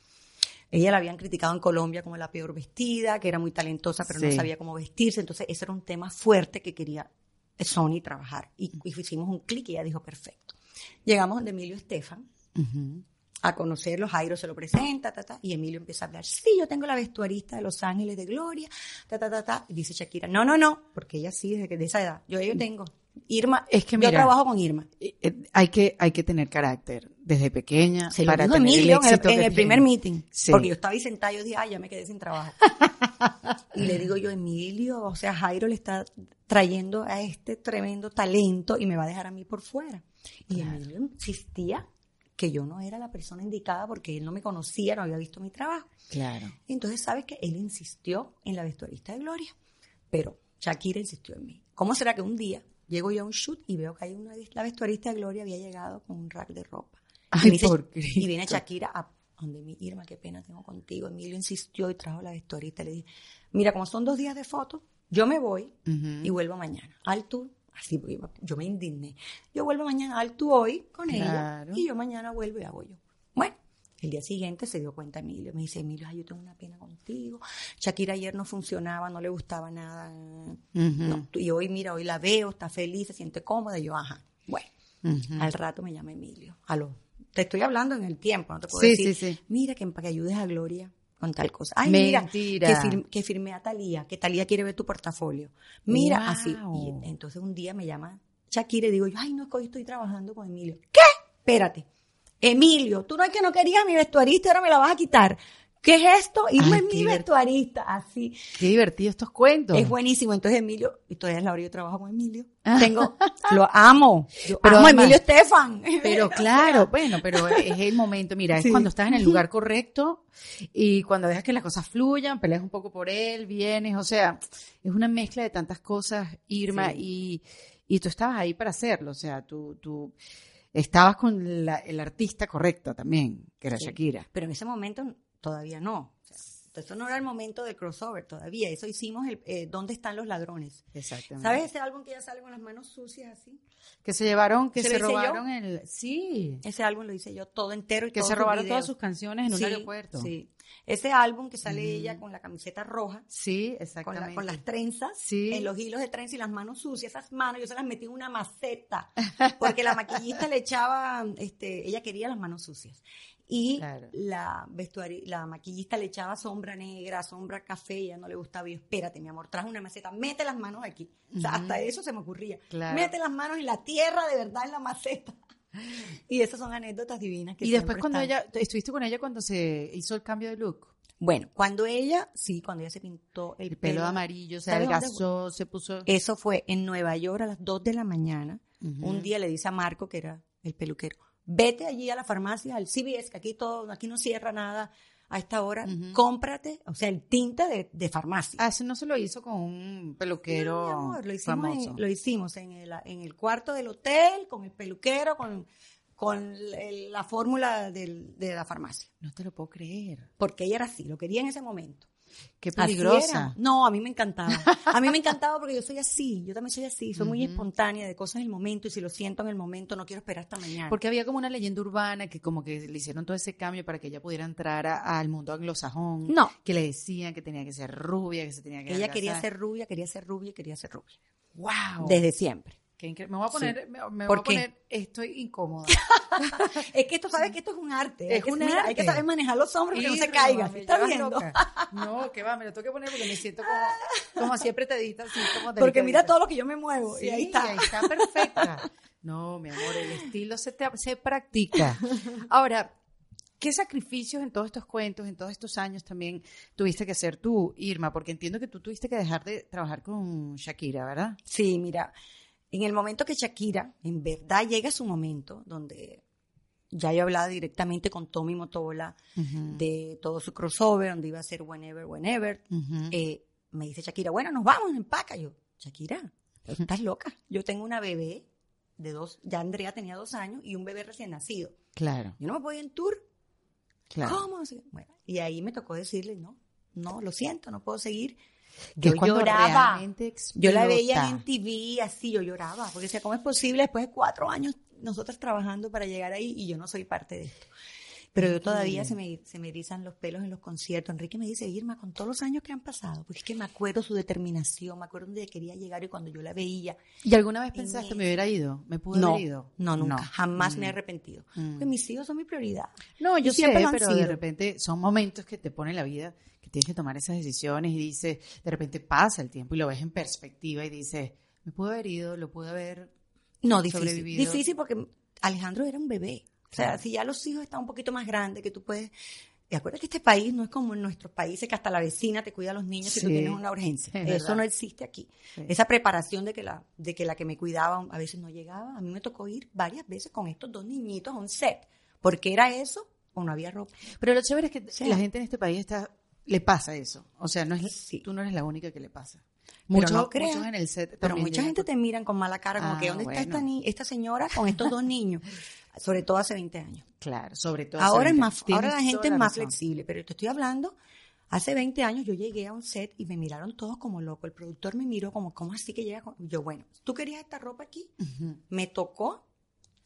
Ella la habían criticado en Colombia como la peor vestida, que era muy talentosa, pero no sabía cómo vestirse. Entonces, ese era un tema fuerte que quería Sony trabajar. Y, y hicimos un clic y ella dijo, perfecto. Llegamos donde Emilio Estefan a conocerlo. Jairo se lo presenta, ta, ta, y Emilio empieza a hablar. Sí, yo tengo la vestuarista de Los Ángeles de Gloria, ta, ta, ta, ta. Y dice Shakira, no, no, no, porque ella sí, desde que de esa edad. Yo, yo tengo. Irma, Es que yo mira, trabajo con Irma. Eh, eh, Hay que, hay que tener carácter desde pequeña Se para tener Emilio el en el, éxito en que el primer meeting. Sí. Porque yo estaba ahí sentada yo dije, ay, ya me quedé sin trabajo. y le digo yo, Emilio, o sea, Jairo le está trayendo a este tremendo talento y me va a dejar a mí por fuera. Y Emilio insistía que yo no era la persona indicada porque él no me conocía, no había visto mi trabajo. Claro. Entonces, ¿sabes qué? Él insistió en la vestuarista de Gloria, pero Shakira insistió en mí. ¿Cómo será que un día llego yo a un shoot y veo que hay una, la vestuarista de Gloria había llegado con un rack de ropa? Ay, y, me dice- por y viene. Shakira a donde mi Irma, qué pena tengo contigo. Emilio insistió y trajo la vestuarista. Le dije, mira, como son dos días de fotos, yo me voy y vuelvo mañana. Al tour, así, yo- me indigné. Yo vuelvo mañana al tour hoy con ella y yo mañana vuelvo y hago yo. Bueno, el día siguiente se dio cuenta Emilio. Me dice, Emilio, ay, yo tengo una pena contigo. Shakira ayer no funcionaba, no le gustaba nada. No, y hoy, mira, hoy la veo, está feliz, se siente cómoda. Y yo, ajá. Bueno, al rato me llama Emilio. Aló. Te estoy hablando en el tiempo, no te puedo Sí, decir. sí, sí. Mira, que para que ayudes a Gloria con tal cosa. Ay, Mentira. mira, que, fir- que firmé a Talía, que Talía quiere ver tu portafolio. Mira, Wow. así. Y entonces un día me llama Shakira y digo, yo, ay, no, es que hoy estoy trabajando con Emilio. ¿Qué? Espérate. Emilio, tú no es que no querías mi vestuarista, ahora me la vas a quitar. ¿Qué es esto? Es qué mi vestuarista, así. Qué divertido estos cuentos. Es buenísimo. Entonces Emilio, y todavía es la hora yo trabajo con Emilio. Ah. Tengo, lo amo. Yo Pero amo a además- Emilio Estefan. Pero claro, bueno, pero es el momento, mira, es Sí. cuando estás en el lugar correcto y cuando dejas que las cosas fluyan, peleas un poco por él, vienes, o sea, es una mezcla de tantas cosas, Irma, y, y tú estabas ahí para hacerlo, o sea, tú, tú estabas con la- el artista correcto también, que era Sí. Shakira. Pero en ese momento todavía no. O sea, eso no era el momento del crossover todavía. Eso hicimos el eh, ¿Dónde están los ladrones? Exactamente. ¿Sabes ese álbum que ya sale con las manos sucias así? Que se llevaron, que ¿Se se, yo? robaron el, sí, Ese álbum lo hice yo todo entero y que se robaron videos. todas sus canciones en un aeropuerto. Sí. Ese álbum que sale ella con la camiseta roja, Sí, con, exactamente. la- con las trenzas, Sí. en los hilos de trenza y las manos sucias, esas manos yo se las metí en una maceta, porque la maquillista le echaba, este, ella quería las manos sucias. Y Claro. la la maquillista le echaba sombra negra, sombra café, y ella no le gustaba. Y yo, espérate, mi amor, traje una maceta, mete las manos aquí. O sea, hasta eso se me ocurría. Claro. Mete las manos en la tierra, de verdad, en la maceta. Y esas son anécdotas divinas que Y después cuando están. ella, estuviste con ella cuando se hizo el cambio de look. Bueno, cuando ella, sí, cuando ella se pintó el, El pelo amarillo, se ¿Sabes dónde adelgazó, se puso. Eso fue en Nueva York a las 2 de la mañana. Un día le dice a Marco, que era el peluquero, vete allí a la farmacia, al CVS, que aquí todo, aquí no cierra nada a esta hora, cómprate, o sea, el tinte de, de farmacia. Ah, eso no se lo hizo con un peluquero No, mi amor, lo hicimos, famoso. en, lo hicimos en el, en el cuarto del hotel, con el peluquero, con, con el- la fórmula del- de la farmacia. No te lo puedo creer. Porque ella era así, lo quería en ese momento. Qué peligrosa. No, a mí me encantaba. A mí me encantaba porque yo soy así, yo también soy así, soy muy espontánea de cosas en el momento y si lo siento en el momento no quiero esperar hasta mañana. Porque había como una leyenda urbana que como que le hicieron todo ese cambio para que ella pudiera entrar a- al mundo anglosajón. No. Que le decían que tenía que ser rubia, que se tenía que ella quería ser rubia, quería ser rubia y quería ser rubia. ¡Wow! Desde siempre. Qué Me voy a poner, me, me ¿Por voy a poner, estoy incómoda. Es que esto, sabes que esto es un arte. Es hay que, un mira, Hay que arte. saber manejar los hombros para que no se caigan. ¿Estás viendo? loca. No, que va, me lo tengo que poner porque me siento como, como siempre te diste así, como Porque mira todo lo que yo me muevo. Sí, y ahí está. perfecta. No, mi amor, el estilo se, te- se practica. Ahora, ¿qué sacrificios en todos estos cuentos, en todos estos años también tuviste que hacer tú, Irma? Porque entiendo que tú tuviste que dejar de trabajar con Shakira, ¿verdad? Sí, mira, en el momento que Shakira, en verdad llega su momento donde ya yo hablaba directamente con Tommy Motola de todo su crossover, donde iba a ser Whenever, Whenever. Eh, me dice Shakira, bueno, nos vamos, empaca. Yo, Shakira, estás loca. Yo tengo una bebé de dos, ya Andrea tenía dos años y un bebé recién nacido. Claro, Yo no me ir en tour. claro. ¿Cómo? Bueno, y ahí me tocó decirle, no, no, lo siento, no puedo seguir. Yo lloraba. Yo la veía en TV, así yo lloraba, porque decía, ¿cómo es posible después de cuatro años nosotras trabajando para llegar ahí y yo no soy parte de esto? Pero yo todavía se me, se me erizan los pelos en los conciertos. Enrique me dice, Irma, con todos los años que han pasado, porque es que me acuerdo su determinación, me acuerdo donde quería llegar y cuando yo la veía. ¿Y alguna vez En pensaste, eso. me hubiera ido? ¿Me pude No, haber ido? no, nunca, jamás me he Mm. arrepentido. Mm. Porque mis hijos son mi prioridad. No, yo siempre sé, pero de sido. repente son momentos que te pone la vida, tienes que tomar esas decisiones y dices, de repente pasa el tiempo y lo ves en perspectiva y dices, me pude haber ido, lo pude haber... No, difícil. sobrevivido. Difícil porque Alejandro era un bebé. O sea, Claro. si ya los hijos están un poquito más grandes, que tú puedes... Y acuérdate que este país no es como en nuestros países que hasta la vecina te cuida a los niños si tú tienes una urgencia. Es Eso verdad. no existe aquí. Sí. Esa preparación de que, la, de que la que me cuidaba a veces no llegaba. A mí me tocó ir varias veces con estos dos niñitos a un set. Porque era eso o no había ropa. Pero lo chévere es que Sí. la gente en este país está, le pasa eso. O sea, no es, Sí. tú no eres la única que le pasa. Muchos, no muchos en el set Pero mucha gente te miran con mala cara, como Ah, que ¿dónde está esta, ni- esta señora con estos dos niños? Sobre todo hace 20 años. Claro, sobre todo... Ahora es más, 20. ahora la gente es más razón. flexible, pero te estoy hablando, hace 20 años yo llegué a un set y me miraron todos como loco. El productor me miró como, ¿cómo así que llega? con-?" Yo, bueno, ¿tú querías esta ropa aquí? Me tocó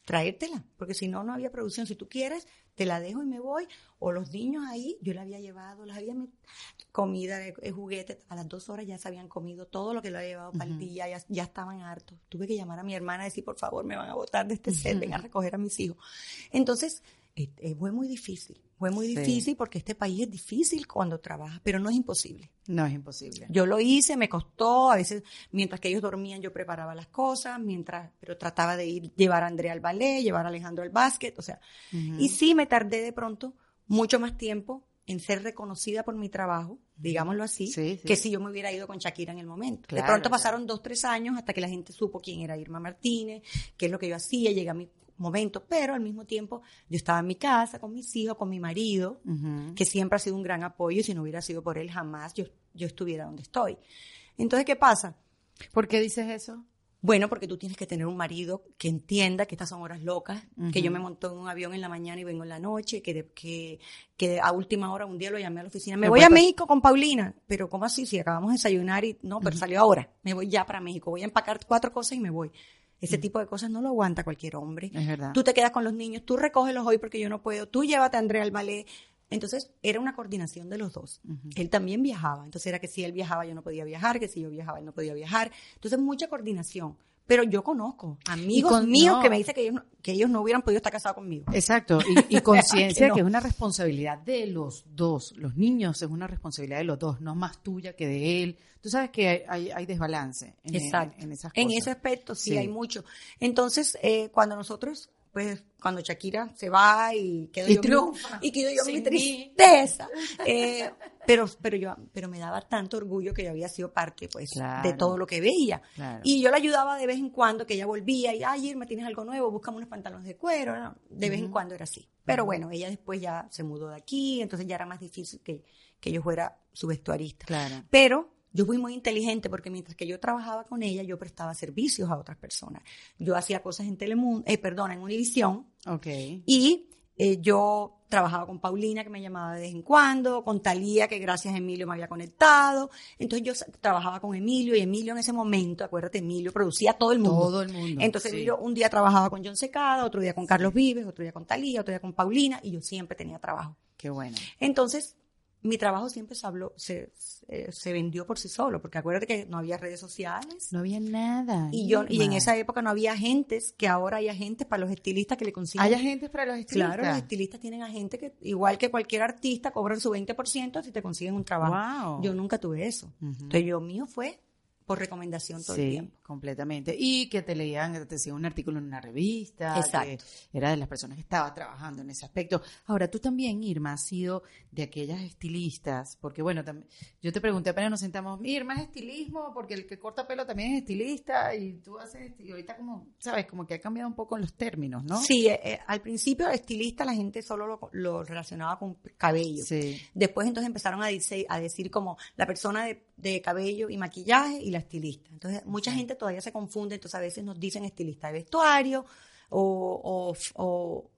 traértela, porque si no, no había producción. Si tú quieres, te la dejo y me voy. O los niños ahí, yo la había llevado, las había met- comida, eh, juguetes. A las dos horas ya se habían comido todo lo que lo había llevado para el día, ya, ya estaban hartos. Tuve que llamar a mi hermana y decir, por favor, me van a botar de este set, ven a recoger a mis hijos. Entonces, eh, eh, fue muy difícil. Fue muy Sí. difícil porque este país es difícil cuando trabajas, pero no es imposible. No, es imposible. Yo lo hice, me costó, a veces mientras que ellos dormían yo preparaba las cosas, mientras, pero trataba de ir, llevar a Andrea al ballet, llevar a Alejandro al básquet, o sea, y sí me tardé de pronto mucho más tiempo en ser reconocida por mi trabajo, digámoslo así, Sí, sí. que si yo me hubiera ido con Shakira en el momento. Claro, de pronto claro. pasaron dos, tres años hasta que la gente supo quién era Irma Martínez, qué es lo que yo hacía, llegué a mi momento, pero al mismo tiempo yo estaba en mi casa con mis hijos, con mi marido, que siempre ha sido un gran apoyo y si no hubiera sido por él jamás yo, yo estuviera donde estoy. Entonces, ¿qué pasa? ¿Por qué dices eso? Bueno, porque tú tienes que tener un marido que entienda que estas son horas locas, que yo me monto en un avión en la mañana y vengo en la noche, que, de- que, que a última hora un día lo llamé a la oficina, me Me voy a México con Paulina, pero ¿cómo así? Si acabamos de desayunar y no, pero salió ahora, me voy ya para México, voy a empacar cuatro cosas y me voy. Ese tipo de cosas no lo aguanta cualquier hombre. Es verdad. Tú te quedas con los niños, tú recógelos hoy porque yo no puedo, tú llévate a Andrea al ballet. Entonces, era una coordinación de los dos. Él también viajaba, entonces era que si él viajaba yo no podía viajar, que si yo viajaba él no podía viajar. Entonces, mucha coordinación. Pero yo conozco amigos con- míos no. que me dicen que ellos, no- que ellos no hubieran podido estar casados conmigo. Exacto, y, y conciencia Que no. que es una responsabilidad de los dos. Los niños es una responsabilidad de los dos, no más tuya que de él. Tú sabes que hay, hay, hay desbalance en, Exacto. en- en esas En cosas. ese aspecto sí, Sí. hay mucho. Entonces, eh, cuando nosotros, pues, cuando Shakira se va y quedo Y yo, triunfa. y quedo yo mi tristeza, eh, pero, pero yo, pero me daba tanto orgullo que yo había sido parte, pues, Claro. de todo lo que veía. Claro. Y yo la ayudaba de vez en cuando, que ella volvía y, ay, Irma, tienes algo nuevo, búscame unos pantalones de cuero. ¿no? De vez en cuando era así. Pero bueno, ella después ya se mudó de aquí, entonces ya era más difícil que, que yo fuera su vestuarista. Claro. Pero yo fui muy inteligente porque mientras que yo trabajaba con ella, yo prestaba servicios a otras personas. Yo hacía cosas en Telemundo, eh, perdón, en Univisión, Ok. y eh, yo trabajaba con Paulina, que me llamaba de vez en cuando, con Talía, que gracias a Emilio me había conectado. Entonces yo trabajaba con Emilio y Emilio en ese momento, acuérdate, Emilio producía todo el mundo. Todo el mundo. Entonces sí. yo un día trabajaba con John Secada, otro día con Carlos Vives, otro día con Talía, otro día con Paulina, y yo siempre tenía trabajo. Qué bueno. Entonces, mi trabajo siempre se habló, se, se, se vendió por sí solo, porque acuérdate que no había redes sociales. No había nada. Y yo, y en esa época no había agentes, que ahora hay agentes para los estilistas que le consiguen. ¿Hay agentes para los estilistas? Claro, los estilistas tienen agentes que, igual que cualquier artista, cobran su 20% si te consiguen un trabajo. Wow. Yo nunca tuve eso. Entonces, yo mío fue por recomendación todo sí, el tiempo. completamente. Y que te leían, te decían un artículo en una revista. Exacto. Que era de las personas que estaba trabajando en ese aspecto. Ahora, tú también, Irma, has sido de aquellas estilistas, porque bueno, también, yo te pregunté apenas nos sentamos, Irma es estilismo, porque el que corta pelo también es estilista, y tú haces, y ahorita como, sabes, como que ha cambiado un poco los términos, ¿no? Sí, eh, eh, al principio estilista la gente solo lo, lo relacionaba con cabello. Sí. Después entonces empezaron a decir, a decir como la persona de, de cabello y maquillaje y la estilista. Entonces mucha gente todavía se confunde, entonces a veces nos dicen estilista de vestuario o, o, o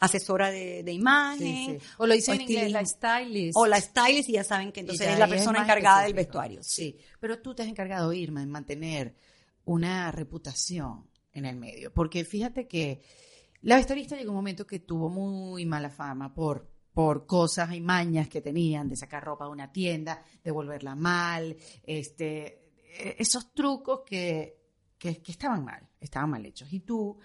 asesora de, de imagen. Sí, sí. O lo dice o en inglés, la stylist. O la stylist y ya saben que entonces es la es persona encargada del vestuario. Sí, pero tú te has encargado, Irma, en mantener una reputación en el medio. Porque fíjate que la vestuarista llegó un momento que tuvo muy mala fama por, por cosas y mañas que tenían de sacar ropa de una tienda, de volverla mal, este, esos trucos que, que, que estaban mal, estaban mal hechos. Y tú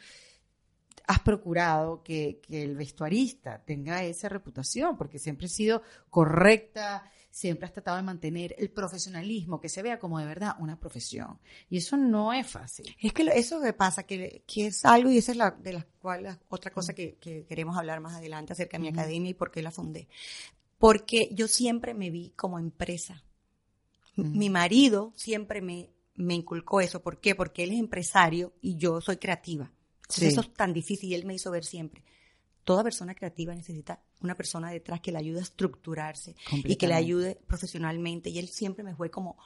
has procurado que, que el vestuarista tenga esa reputación, porque siempre has sido correcta, siempre has tratado de mantener el profesionalismo, que se vea como de verdad una profesión. Y eso no es fácil. Es que eso que pasa, que, que es algo, y esa es la, de las cuales, otra cosa que, que queremos hablar más adelante acerca de mi Ujú. academia y por qué la fundé. Porque yo siempre me vi como empresa. Ujú. Mi marido siempre me, me inculcó eso. ¿Por qué? Porque él es empresario y yo soy creativa. Entonces Sí. eso es tan difícil y él me hizo ver siempre. Toda persona creativa necesita una persona detrás que le ayude a estructurarse y que le ayude profesionalmente. Y él siempre me fue como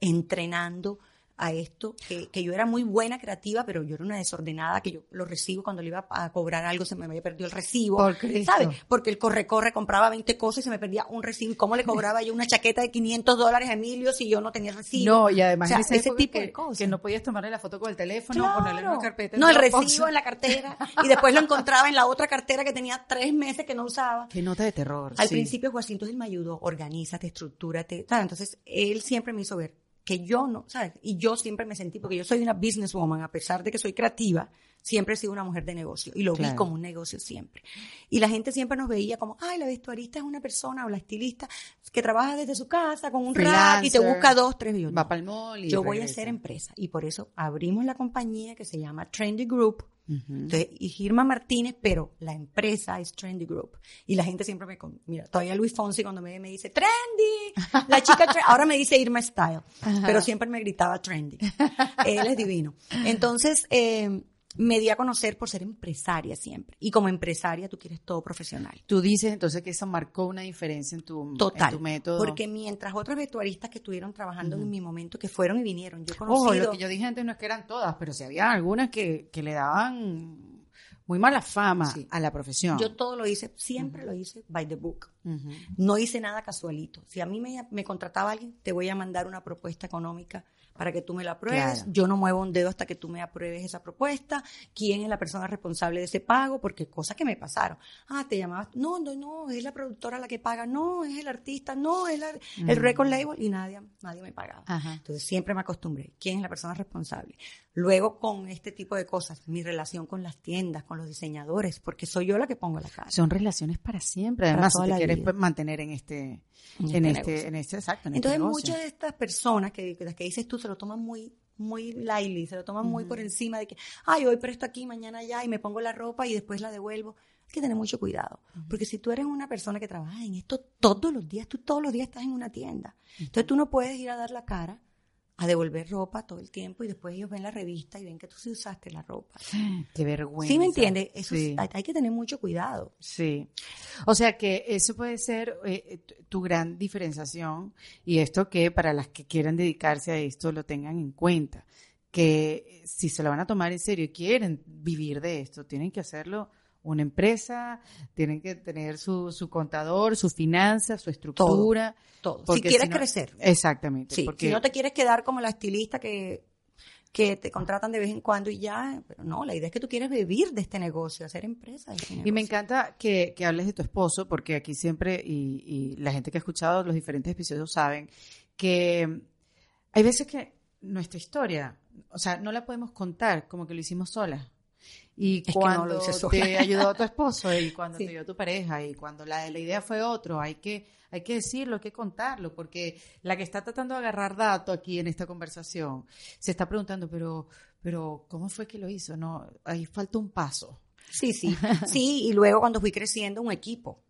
entrenando a esto, que, que yo era muy buena creativa, pero yo era una desordenada, que yo lo recibo cuando le iba a cobrar algo, se me había perdido el recibo. Por. ¿Sabes? Porque el corre-corre compraba 20 cosas y se me perdía un recibo. ¿Y cómo le cobraba yo una chaqueta de 500 dólares a Emilio si yo no tenía recibo? No, y además O sea, ese tipo que, de cosas. que no podías tomarle la foto con el teléfono, Claro. ponerle en una carpeta. No, el recibo en la cartera. Y después lo encontraba en la otra cartera que tenía tres meses que no usaba. Qué nota de terror. Al sí. principio entonces él me ayudó, organízate, estructúrate, ¿sabes? Entonces él siempre me hizo ver que yo no, ¿sabes? Y yo siempre me sentí, porque yo soy una businesswoman, a pesar de que soy creativa, siempre he sido una mujer de negocio y lo Claro. vi como un negocio siempre. Y la gente siempre nos veía como, ay, la vestuarista es una persona o la estilista que trabaja desde su casa con un rack y te Freelancer, busca dos, tres millones. Va para el mall y Yo voy a ser empresa y por eso abrimos la compañía que se llama Trendy Group. Entonces, y Girma Martínez, pero la empresa es Trendy Group. Y la gente siempre me, con- mira, todavía Luis Fonsi cuando me ve me dice, Trendy, la chica, tre-". ahora me dice Irma Style, pero siempre me gritaba Trendy. Él es divino. Entonces, eh, me di a conocer por ser empresaria siempre. Y como empresaria tú quieres todo profesional. Tú dices entonces que eso marcó una diferencia en tu, Total. en tu método. Porque mientras otras vestuaristas que estuvieron trabajando en mi momento, que fueron y vinieron, yo he Ojo, conocido... lo que yo dije antes no es que eran todas, pero sí había algunas que, que le daban muy mala fama Sí. a la profesión. Yo todo lo hice, siempre lo hice by the book. No hice nada casualito. Si a mí me, me contrataba alguien, te voy a mandar una propuesta económica para que tú me la apruebes. Claro. Yo no muevo un dedo hasta que tú me apruebes esa propuesta. ¿Quién es la persona responsable de ese pago? Porque cosas que me pasaron. Ah, te llamabas. No, no, no, es la productora la que paga. No, es el artista. No, es la- el record label. Y nadie, nadie me pagaba. Ajá. Entonces siempre me acostumbré. ¿Quién es la persona responsable? Luego con este tipo de cosas, mi relación con las tiendas, con los diseñadores, porque soy yo la que pongo la cara. Son relaciones para siempre. Para Además, si te quieres vida. pues, mantener en este, En en este este, en este, exacto, en Entonces este negocio. muchas de estas personas que, que las que dices tú se lo toman muy muy lightly, se lo toman muy por encima de que, ay, hoy presto aquí, mañana allá y me pongo la ropa y después la devuelvo. Hay que tener mucho cuidado, porque si tú eres una persona que trabaja en esto todos los días, tú todos los días estás en una tienda. Entonces tú no puedes ir a dar la cara a devolver ropa todo el tiempo y después ellos ven la revista y ven que tú sí usaste la ropa. Qué vergüenza. ¿Sí me entiendes? Eso Sí. es- hay, que tener mucho cuidado. Sí. O sea que eso puede ser eh, tu- tu gran diferenciación y esto que para las que quieran dedicarse a esto lo tengan en cuenta. Que si se lo van a tomar en serio y quieren vivir de esto, tienen que hacerlo una empresa, tienen que tener su, su contador, su finanzas, su estructura. Todo. Si porque quieres no- crecer. Exactamente. Sí, porque si no te quieres quedar como la estilista que, que te contratan de vez en cuando y ya, pero no, la idea es que tú quieres vivir de este negocio, hacer empresa de este Y me encanta que, que hables de tu esposo, porque aquí siempre, y, y la gente que ha escuchado los diferentes episodios saben que hay veces que nuestra historia, o sea, no la podemos contar como que lo hicimos sola. Y Es no cuando sola. te ayudó tu esposo y cuando Sí. te dio tu pareja y cuando la, la idea fue otro, hay que, hay que decirlo, hay que contarlo, porque la que está tratando de agarrar dato aquí en esta conversación se está preguntando, pero, pero ¿cómo fue que lo hizo? No, ahí falta un paso. Sí, sí. Sí, y luego cuando fui creciendo, un equipo.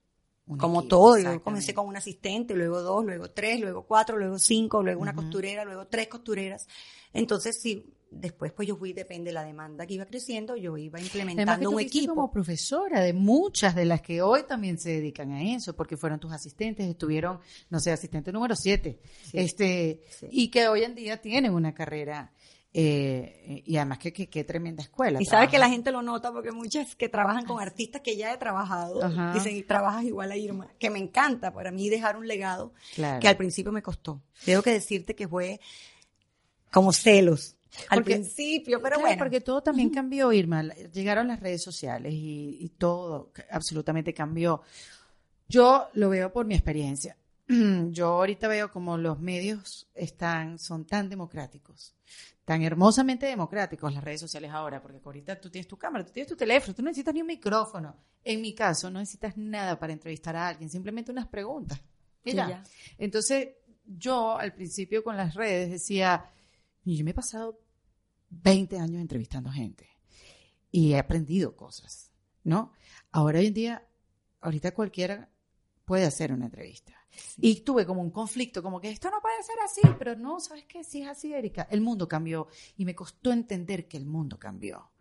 Un como equipo, todo, yo comencé con un asistente, luego dos, luego tres, luego cuatro, luego cinco, luego una costurera, luego tres costureras. Entonces, sí, después pues yo fui, depende de la demanda que iba creciendo, yo iba Además que implementando tú un equipo. como profesora de muchas de las que hoy también se dedican a eso, porque fueron tus asistentes, estuvieron, no sé, asistente número siete, Sí. este, Sí. y que hoy en día tienen una carrera, eh, y además que, que, que tremenda escuela. Y sabes que la gente lo nota porque muchas que trabajan con artistas que ya he trabajado, Ajá. dicen, trabajas igual a Irma, que me encanta para mí dejar un legado Claro. que al principio me costó. Tengo que decirte que fue como celos al Porque- principio, pero Claro, bueno. porque todo también cambió, Irma. Llegaron las redes sociales y, y todo absolutamente cambió. Yo lo veo por mi experiencia. Yo ahorita veo como los medios están, son tan democráticos, tan hermosamente democráticos las redes sociales ahora, porque ahorita tú tienes tu cámara, tú tienes tu teléfono, tú no necesitas ni un micrófono. En mi caso, no necesitas nada para entrevistar a alguien, simplemente unas preguntas. Y Sí. Entonces, yo al principio con las redes decía, yo me he pasado 20 años entrevistando gente y he aprendido cosas, ¿no? Ahora hoy en día, ahorita cualquiera puede hacer una entrevista. Y tuve como un conflicto, como que esto no puede ser así, pero no, ¿sabes qué? Sí es así, Erika. El mundo cambió y me costó entender que el mundo cambió.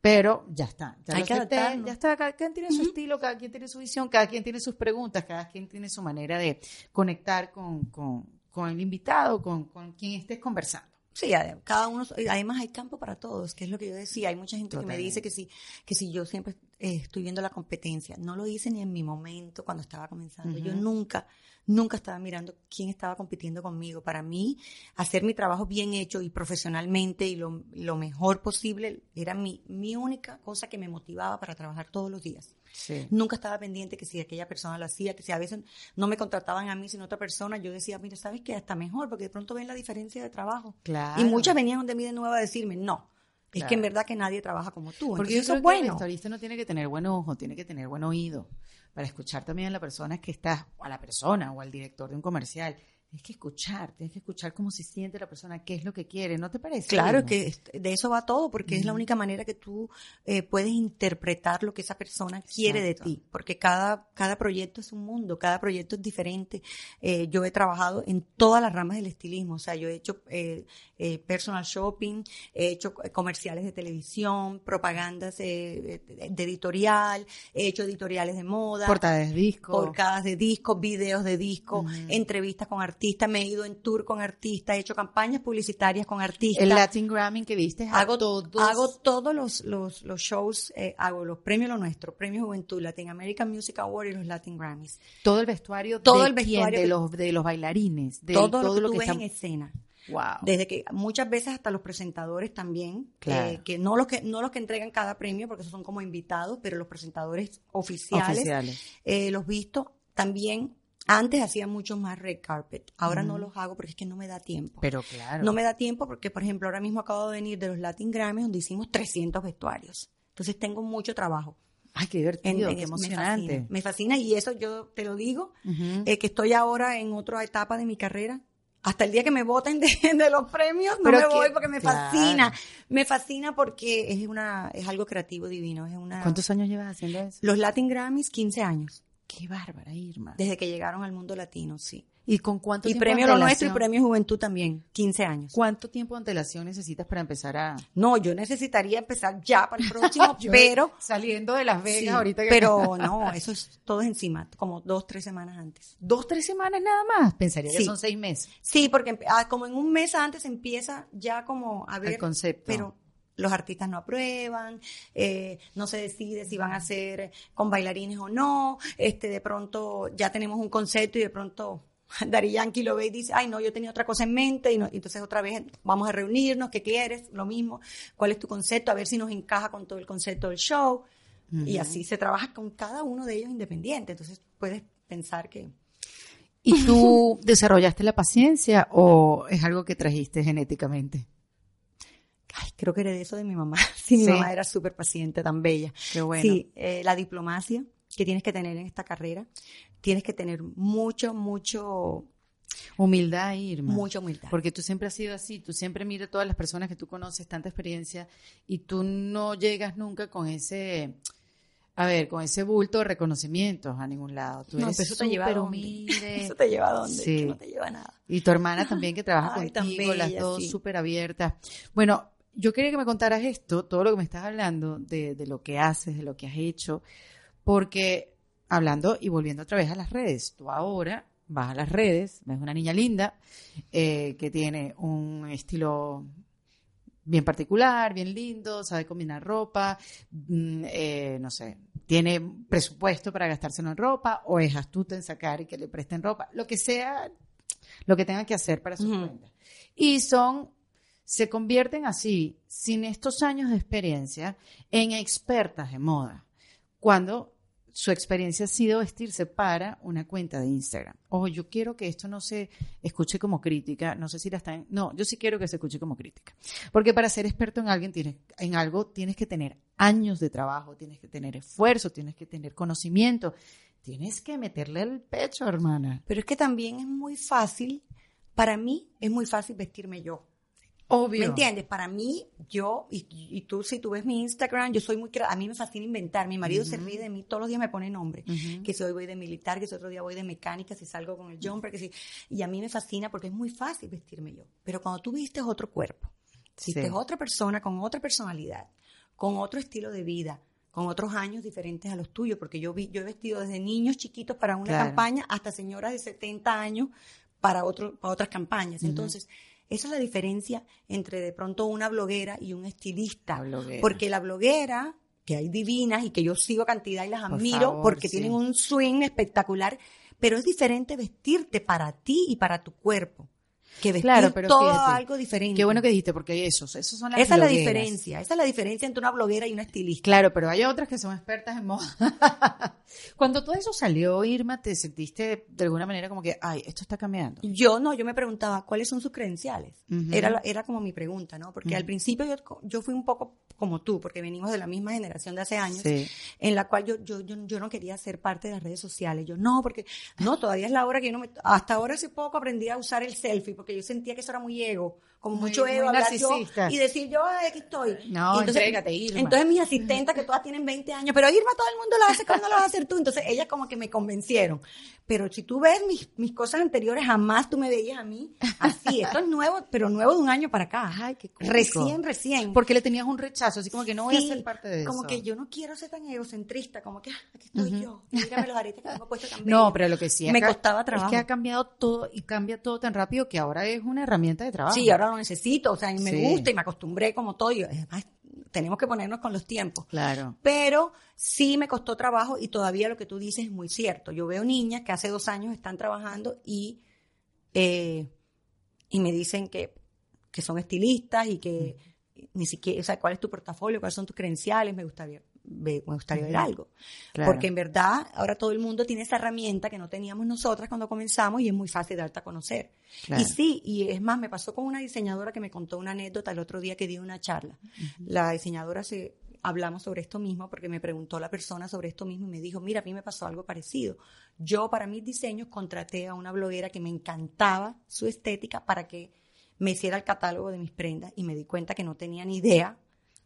Pero ya está, ya Hay lo acepté, ya está, cada quien tiene su estilo, cada quien tiene su visión, cada quien tiene sus preguntas, cada quien tiene su manera de conectar con, con, con el invitado, con, con quien estés conversando. Sí, cada uno, además hay campo para todos, que es lo que yo decía. Hay mucha gente que me dice que si, que si yo siempre eh, estoy viendo la competencia, no lo hice ni en mi momento cuando estaba comenzando. Yo nunca, nunca estaba mirando quién estaba compitiendo conmigo. Para mí, hacer mi trabajo bien hecho y profesionalmente y lo, lo mejor posible era mi, mi única cosa que me motivaba para trabajar todos los días. Sí. Nunca estaba pendiente que si aquella persona lo hacía, que si a veces no me contrataban a mí, sino a otra persona, yo decía, mira, ¿sabes qué? Hasta mejor, porque de pronto ven la diferencia de trabajo. Claro. Y muchas venían de mí de nuevo a decirme, no, es que en verdad que nadie trabaja como tú. Porque Entonces, eso es que el bueno. vestuarista no tiene que tener buen ojo, tiene que tener buen oído para escuchar también a la persona que está, o a la persona, o al director de un comercial. Tienes que escuchar, tienes que escuchar cómo se siente la persona, qué es lo que quiere, ¿no te parece? Claro que de eso va todo, porque es la única manera que tú eh, puedes interpretar lo que esa persona quiere de ti, porque cada, cada proyecto es un mundo, cada proyecto es diferente. Eh, yo he trabajado en todas las ramas del estilismo, o sea, yo he hecho eh, eh, personal shopping, he hecho comerciales de televisión, propagandas eh, de editorial, he hecho editoriales de moda. Portadas de disco. portadas de discos, videos de discos, Ujú. entrevistas con artistas, me he ido en tour con artistas, he hecho campañas publicitarias con artistas. el Latin Grammy que viste hago todos. hago todos los, los, los shows, eh, hago los premios Lo Nuestro, Premio Juventud, Latin American Music Award y los Latin Grammys. todo el vestuario Todo de el quién? vestuario de los de los bailarines, de todo, todo, lo que tú ves está- en escena. Wow. Desde que muchas veces hasta los presentadores también, Claro. eh, que no los que no los que entregan cada premio porque esos son como invitados, pero los presentadores oficiales, Oficiales. eh, los visto también. Antes hacía mucho más red carpet, ahora no los hago porque es que no me da tiempo. Pero claro. No me da tiempo porque, por ejemplo, ahora mismo acabo de venir de los Latin Grammys donde hicimos 300 vestuarios. Entonces tengo mucho trabajo. Ay, qué divertido, en qué eso me emocionante. fascina, Me fascina y eso yo te lo digo, eh, que estoy ahora en otra etapa de mi carrera. Hasta el día que me voten de, de los premios, no Pero me que- voy porque me claro. fascina. Me fascina porque es una es algo creativo divino. Es una, ¿Cuántos años llevas haciendo eso? Los Latin Grammys, 15 años, Qué bárbara, Irma. desde que llegaron al mundo latino, sí. ¿Y con cuánto Y tiempo premio de Lo Nuestro y premio Juventud también, 15 años. ¿Cuánto tiempo de antelación necesitas para empezar a No, yo necesitaría empezar ya para el próximo, pero saliendo de Las Vegas sí, ahorita que pero no, eso es todo encima, como dos, tres semanas antes. dos tres semanas nada más pensaría que Sí. son seis meses Sí, porque ah, como en un mes antes empieza ya como a ver, el concepto pero los artistas no aprueban, eh, no se decide si van a hacer con bailarines o no, este de pronto ya tenemos un concepto y de pronto Dari Yankee lo ve y dice, ay no, yo tenía otra cosa en mente y no- entonces otra vez vamos a reunirnos, ¿qué quieres? Lo mismo, ¿cuál es tu concepto? A ver si nos encaja con todo el concepto del show. Y así se trabaja con cada uno de ellos independiente. Entonces puedes pensar que ¿Y tú desarrollaste la paciencia o es algo que trajiste genéticamente? Creo que heredé eso de mi mamá. Sí, mi Sí. mamá era súper paciente, tan bella. Qué bueno. Sí, eh, la diplomacia que tienes que tener en esta carrera, tienes que tener mucho, mucho, Humildad, Irma. mucha humildad. Porque tú siempre has sido así, tú siempre miras a todas las personas que tú conoces, tanta experiencia, y tú no llegas nunca con ese, a ver, con ese bulto de reconocimientos a ningún lado. Tú No, eres pero eso te lleva a dónde. humilde. Eso te lleva a dónde, Sí. que no te lleva a nada. Y tu hermana también que trabaja Ay, contigo, las bella, dos sí. súper abiertas. Bueno, yo quería que me contaras esto, todo lo que me estás hablando, de, de lo que haces, de lo que has hecho, porque hablando y volviendo otra vez a las redes, tú ahora vas a las redes, ves una niña linda eh, que tiene un estilo bien particular, bien lindo, sabe combinar ropa, mm, eh, no sé, tiene presupuesto para gastárselo en ropa o es astuta en sacar y que le presten ropa, lo que sea, lo que tenga que hacer para sus Ujú. cuentas. Y son, se convierten así, sin estos años de experiencia, en expertas de moda, cuando su experiencia ha sido vestirse para una cuenta de Instagram. Ojo, yo quiero que esto no se escuche como crítica, no sé si la están, no, yo sí quiero que se escuche como crítica, porque para ser experto en alguien en algo tienes que tener años de trabajo, tienes que tener esfuerzo, tienes que tener conocimiento, tienes que meterle el pecho, hermana. Pero es que también es muy fácil, para mí es muy fácil vestirme yo. Obvio. ¿Me entiendes? Para mí, yo, y, y tú, si tú ves mi Instagram, yo soy muy, a mí me fascina inventar. Mi marido se ríe de mí, todos los días me pone nombre. Que si hoy voy de militar, que si otro día voy de mecánica, si salgo con el jumper, que si, y a mí me fascina porque es muy fácil vestirme yo. Pero cuando tú vistes otro cuerpo, Sí. vistes otra persona con otra personalidad, con otro estilo de vida, con otros años diferentes a los tuyos, porque yo vi, yo he vestido desde niños chiquitos para una Claro. campaña hasta señoras de 70 años para otro, para otras campañas. Entonces, esa es la diferencia entre de pronto una bloguera y un estilista. Bloguera. Porque la bloguera, que hay divinas y que yo sigo cantidad y las Por admiro favor, porque sí. tienen un swing espectacular, pero es diferente vestirte para ti y para tu cuerpo que vestir Claro, pero todo fíjate, algo diferente. Qué bueno que dijiste, porque esos, esos son las Esa es la diferencia, esa es la diferencia entre una bloguera y una estilista. Claro, pero hay otras que son expertas en moda. Cuando todo eso salió, Irma, te sentiste de alguna manera como que, ay, esto está cambiando. Yo no, yo me preguntaba cuáles son sus credenciales. Era, era como mi pregunta, ¿no? Porque al principio yo, yo fui un poco como tú, porque venimos de la misma generación de hace años, Sí. en la cual yo, yo, yo, yo no quería ser parte de las redes sociales. Yo no, porque no, todavía es la hora que yo no me... Hasta ahora hace poco aprendí a usar el selfie, porque yo sentía que eso era muy ego, como Muy- mucho ego, hablar yo y decir yo, ay, aquí estoy. No, Y entrégate, Irma. Entonces mis asistentes, que todas tienen 20 años, pero Irma todo el mundo lo hace, ¿cuándo lo vas a hacer tú? Entonces ellas como que me convencieron. Pero si tú ves mis, mis cosas anteriores, jamás tú me veías a mí así. Esto es nuevo, pero nuevo de un año para acá. Ay, qué cómico. Recién, recién. Porque le tenías un rechazo, así como que no voy a ser parte de eso. Como que yo no quiero ser tan egocentrista, como que ah, aquí estoy yo. Mírame los aretes que tengo puestos también. No, pero lo que sí me acá- costaba trabajo. Es que ha cambiado todo y cambia todo tan rápido que ahora es una herramienta de trabajo. Sí, ahora lo necesito, o sea, y me Sí. gusta y me acostumbré como todo. Y además, tenemos que ponernos con los tiempos. Claro. Pero sí me costó trabajo y todavía lo que tú dices es muy cierto. Yo veo niñas que hace dos años están trabajando y, eh, y me dicen que, que son estilistas y que ni siquiera, o sea, cuál es tu portafolio, cuáles son tus credenciales, me gustaría, ve- me gustaría ver algo. Claro. Porque en verdad ahora todo el mundo tiene esa herramienta que no teníamos nosotras cuando comenzamos y es muy fácil darte a conocer. Claro. Y sí, y es más, me pasó con una diseñadora que me contó una anécdota el otro día que dio una charla. La diseñadora se hablamos sobre esto mismo porque me preguntó la persona sobre esto mismo y me dijo, mira, a mí me pasó algo parecido. Yo para mis diseños contraté a una bloguera que me encantaba su estética para que me hiciera el catálogo de mis prendas y me di cuenta que no tenía ni idea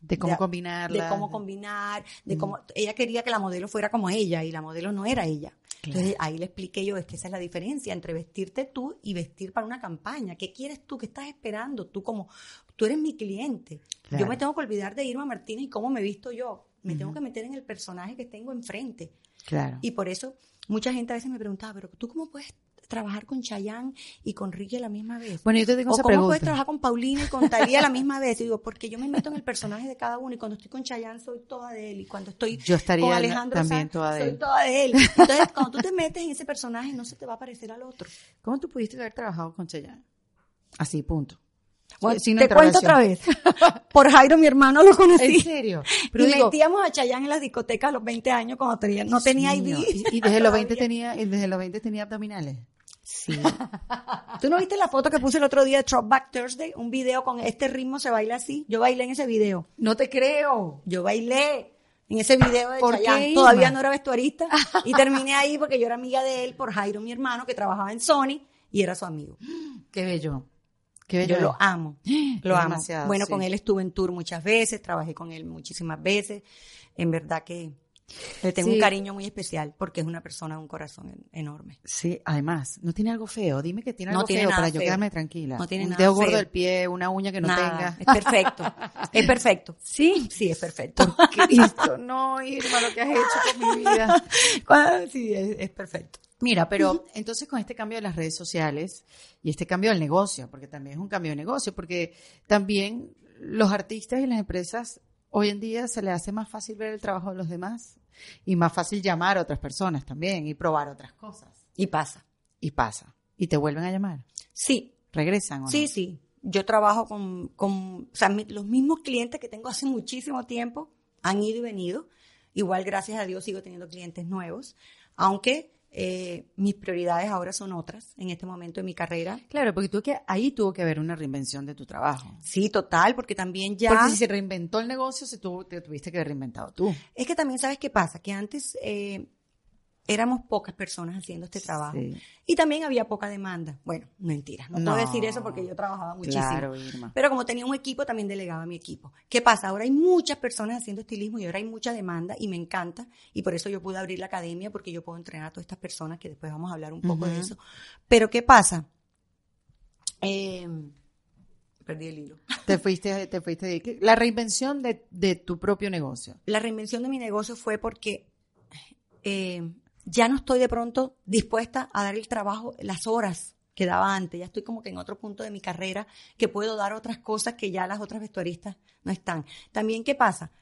De cómo combinarla. de cómo combinar, de cómo ella quería que la modelo fuera como ella y la modelo no era ella. Entonces ahí le expliqué yo, es que esa es la diferencia entre vestirte tú y vestir para una campaña. ¿Qué quieres tú? ¿Qué estás esperando? Tú como, tú eres mi cliente. Claro. Yo me tengo que olvidar de Irma Martínez y cómo me visto yo. Me tengo que meter en el personaje que tengo enfrente. Claro. Y por eso mucha gente a veces me preguntaba, pero tú cómo puedes trabajar con Chayanne y con Ricky a la misma vez? Bueno, yo te tengo o esa cómo pregunta. puedes trabajar con Paulina y con Talía a la misma vez. Y digo, porque yo me meto en el personaje de cada uno y cuando estoy con Chayanne soy toda de él y cuando estoy Yo estaría con Alejandro también Sanz, toda de soy él. toda de él. Entonces, cuando tú te metes en ese personaje no se te va a parecer al otro. ¿Cómo tú pudiste haber trabajado con Chayanne? Así, punto. Bueno, Sin te cuento otra vez. Por Jairo, mi hermano, lo conocí. ¿En serio? Pero y digo, metíamos a Chayanne en las discotecas a los 20 años cuando tenía, no tenía ID. y, y desde los 20 Todavía. tenía, y desde los 20 tenía abdominales. Sí. ¿Tú no viste la foto que puse el otro día de Back Thursday? Un video con este ritmo se baila así. Yo bailé en ese video. No te creo. Yo bailé en ese video de ¿Por Chayanne. qué, Todavía no era vestuarista. Y terminé ahí porque yo era amiga de él por Jairo, mi hermano, que trabajaba en Sony y era su amigo. Qué bello. Qué bello. Yo lo amo. Lo amo. demasiado, bueno, sí. con él estuve en tour muchas veces, trabajé con él muchísimas veces. En verdad que le tengo Sí. un cariño muy especial porque es una persona de un corazón en- enorme. Sí, además, no tiene algo feo. Dime que tiene No algo tiene feo para yo feo. quedarme tranquila. No tiene Un nada dedo gordo feo. del pie, una uña que no Nada, tenga. es perfecto. es perfecto. Sí. Sí, es perfecto. Cristo, no, Irma, lo que has hecho con mi vida. Sí, es, es perfecto. Mira, pero entonces con este cambio de las redes sociales y este cambio del negocio, porque también es un cambio de negocio, porque también los artistas y las empresas hoy en día se les hace más fácil ver el trabajo de los demás y más fácil llamar a otras personas también y probar otras cosas. Y pasa. Y pasa. Y te vuelven a llamar. Sí, ¿Regresan o no? sí, sí. Yo trabajo con, con o sea, mi- los mismos clientes que tengo hace muchísimo tiempo han ido y venido. Igual, gracias a Dios, sigo teniendo clientes nuevos, aunque eh, mis prioridades ahora son otras en este momento de mi carrera. Claro, porque tú que ahí tuvo que haber una reinvención de tu trabajo. Sí, total, porque también ya... Porque si se reinventó el negocio, se tuvo, te tuviste que haber reinventado tú. Es que también sabes qué pasa, que antes eh, éramos pocas personas haciendo este trabajo Sí. y también había poca demanda. Bueno, mentira, no, No. puedo decir eso porque yo trabajaba muchísimo. Claro, Irma. Pero como tenía un equipo, también delegaba a mi equipo. ¿Qué pasa? Ahora hay muchas personas haciendo estilismo y ahora hay mucha demanda y me encanta. Y por eso yo pude abrir la academia porque yo puedo entrenar a todas estas personas que después vamos a hablar un poco de eso. Pero ¿qué pasa? Eh, perdí el hilo. Te fuiste, te fuiste de la reinvención de, de tu propio negocio. La reinvención de mi negocio fue porque eh, ya no estoy de pronto dispuesta a dar el trabajo, las horas que daba antes. Ya estoy como que en otro punto de mi carrera que puedo dar otras cosas que ya las otras vestuaristas no están. También, ¿qué pasa?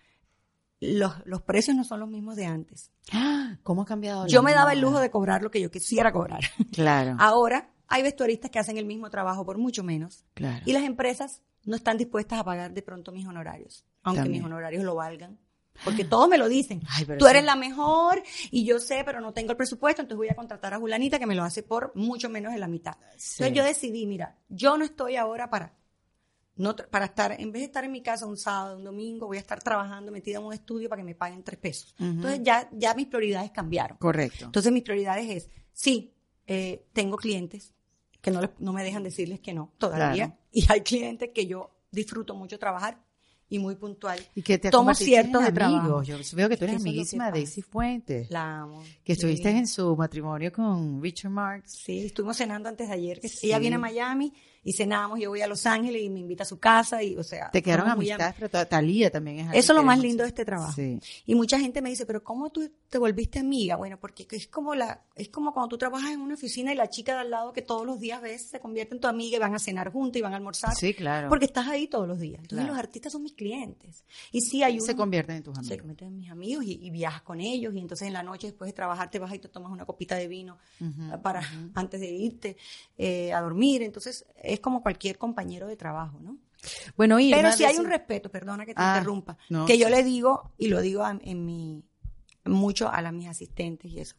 Los, los precios no son los mismos de antes. ¡Ah! ¿Cómo ha cambiado? Yo me daba el lujo de cobrar lo que yo quisiera cobrar. Claro, Ahora hay vestuaristas que hacen el mismo trabajo por mucho menos claro. y las empresas no están dispuestas a pagar de pronto mis honorarios, aunque También. mis honorarios lo valgan. Porque todos me lo dicen. Ay, pero Tú eres la mejor y yo sé, pero no tengo el presupuesto, entonces voy a contratar a Julanita que me lo hace por mucho menos de la mitad. Sí. Entonces yo decidí, mira, yo no estoy ahora para no para estar, en vez de estar en mi casa un sábado, un domingo, voy a estar trabajando metida en un estudio para que me paguen tres pesos. Entonces ya, ya mis prioridades cambiaron. Correcto. Entonces mis prioridades es, sí, eh, tengo clientes que no, les- no me dejan decirles que no todavía. Claro. Y hay clientes que yo disfruto mucho trabajar y muy puntual. y que te tomo ciertos en de amigos. Yo veo que tú eres amiguísima de. Daisy Fuentes. La amo. que estuviste Sí. en su matrimonio con Richard Marx. Sí, estuvimos cenando antes de ayer. Que Sí. Ella viene a Miami y cenamos. Yo voy a Los Ángeles y me invita a su casa. y o sea Te quedaron muy amistades, pero Talía también es alguien Eso es lo más lindo de este trabajo. Sí. Y mucha gente me dice, pero ¿cómo tú te volviste amiga? Bueno, porque es como la, es como cuando tú trabajas en una oficina y la chica de al lado que todos los días ves se convierte en tu amiga y van a cenar juntos y van a almorzar. Sí, claro. Porque estás ahí todos los días. Entonces Claro. los artistas son mis clientes. Y sí hay se unos- convierten en tus se amigos. convierten en mis amigos y, y viajas con ellos y entonces en la noche después de trabajar te vas y te tomas una copita de vino Ujú, para antes de irte eh, a dormir. Entonces es como cualquier compañero de trabajo, ¿no? Bueno, Irma, Pero si hay un respeto, perdona que te Ah, interrumpa, no, que yo le digo y lo digo a- en mi mucho a las mis asistentes y eso.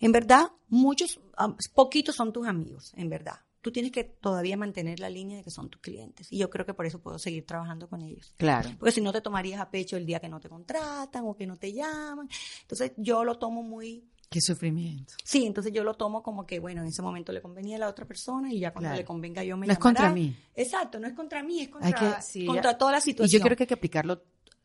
En verdad, muchos, ah, poquitos son tus amigos, en verdad. Tú tienes que todavía mantener la línea de que son tus clientes. Y yo creo que por eso puedo seguir trabajando con ellos. Claro. Porque si no te tomarías a pecho el día que no te contratan o que no te llaman. Entonces yo lo tomo muy... Qué sufrimiento. Sí, entonces yo lo tomo como que, bueno, en ese momento le convenía a la otra persona y ya cuando Claro. le convenga yo me No es llamará. contra mí. Exacto, no es contra mí, es contra, que- sí, contra ya- toda la Y situación. yo creo que hay que aplicarlo,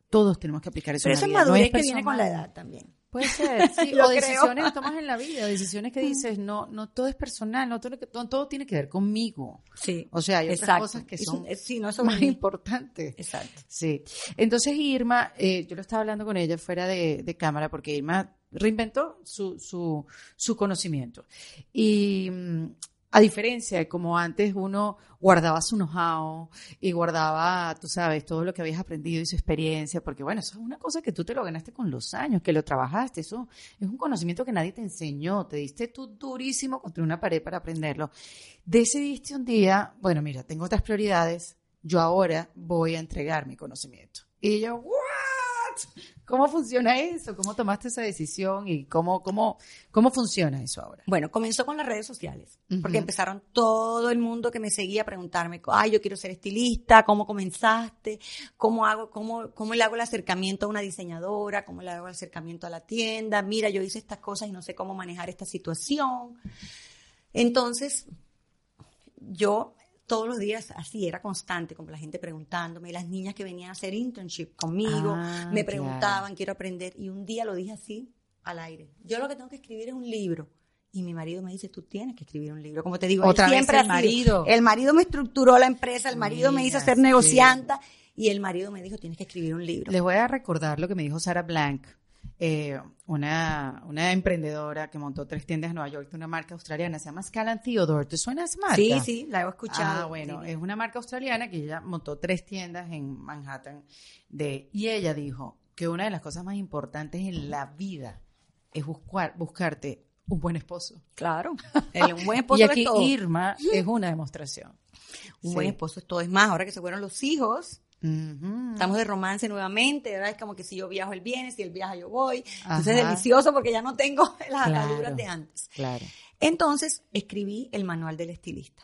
todos tenemos que aplicar eso. Pero en eso es no madurez que viene con la edad también. Puede ser, sí. O decisiones que tomas en la vida, decisiones que dices, no, no todo es personal, no todo, no todo tiene que ver conmigo. Sí. O sea, hay otras cosas que son sí, no, más importantes. Exacto. Sí. Entonces Irma, eh, yo lo estaba hablando con ella fuera de, de cámara porque Irma reinventó su, su, su conocimiento. Y mm, a diferencia de como antes uno guardaba su know-how y guardaba, tú sabes, todo lo que habías aprendido y su experiencia, porque bueno, eso es una cosa que tú te lo ganaste con los años, que lo trabajaste, eso es un conocimiento que nadie te enseñó, te diste tú durísimo contra una pared para aprenderlo. Decidiste un día, bueno, mira, tengo otras prioridades, yo ahora voy a entregar mi conocimiento. Y yo, ¿what? ¿Cómo funciona eso? ¿Cómo tomaste esa decisión y cómo, cómo, cómo funciona eso ahora? Bueno, comenzó con las redes sociales, Ujú. porque empezaron todo el mundo que me seguía a preguntarme, ay, yo quiero ser estilista, ¿cómo comenzaste? ¿Cómo hago, cómo, cómo le hago el acercamiento a una diseñadora? ¿Cómo le hago el acercamiento a la tienda? Mira, yo hice estas cosas y no sé cómo manejar esta situación. Entonces, yo todos los días así era constante, como la gente preguntándome, las niñas que venían a hacer internship conmigo, Ah, me claro. preguntaban, quiero aprender, y un día lo dije así al aire. Yo lo que tengo que escribir es un libro. Y mi marido me dice, tú tienes que escribir un libro. Como te digo, él Otra vez siempre el sido- marido. El marido me estructuró la empresa, el marido me hizo ser sí. negocianta y el marido me dijo, tienes que escribir un libro. Les voy a recordar lo que me dijo Sara Blank, eh, una, una emprendedora que montó tres tiendas en Nueva York de una marca australiana, se llama Scalan Theodore. ¿Te suena esa marca? Sí, sí, la he escuchado. Ah, bueno, Sí. es una marca australiana que ella montó tres tiendas en Manhattan. De, y ella dijo que una de las cosas más importantes en la vida es buscar, buscarte un buen esposo. Claro. El- un buen esposo y es aquí todo. Irma es una demostración. Un Sí. buen esposo es todo. Es más, ahora que se fueron los hijos, Estamos de romance nuevamente, ¿verdad? Es como que si yo viajo, él viene, si él viaja, yo voy. Entonces Ajá. es delicioso porque ya no tengo las Claro. ataduras de antes. Claro. Entonces escribí el manual del estilista.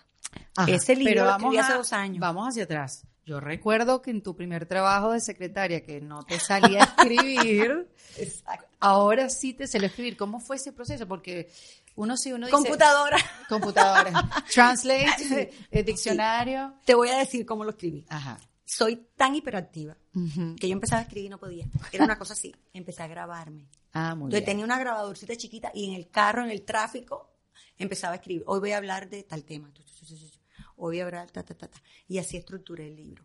Ajá, Ese libro pero lo vamos escribí hace dos años. Vamos hacia atrás. Yo recuerdo que en tu primer trabajo de secretaria que no te salía a escribir, Exacto. ahora sí te salió a escribir. ¿Cómo fue ese proceso? Porque uno sí, uno dice... Computadora. Computadora. Translate, eh, diccionario. Te voy a decir cómo lo escribí. Ajá. Soy tan hiperactiva que yo empezaba a escribir y no podía. Era una cosa así. Empecé a grabarme. Ah, muy Entonces bien. tenía una grabadorcita chiquita y en el carro, en el tráfico, empezaba a escribir. Hoy voy a hablar de tal tema. Hoy voy a hablar ta, ta, ta, ta. Y así estructuré el libro.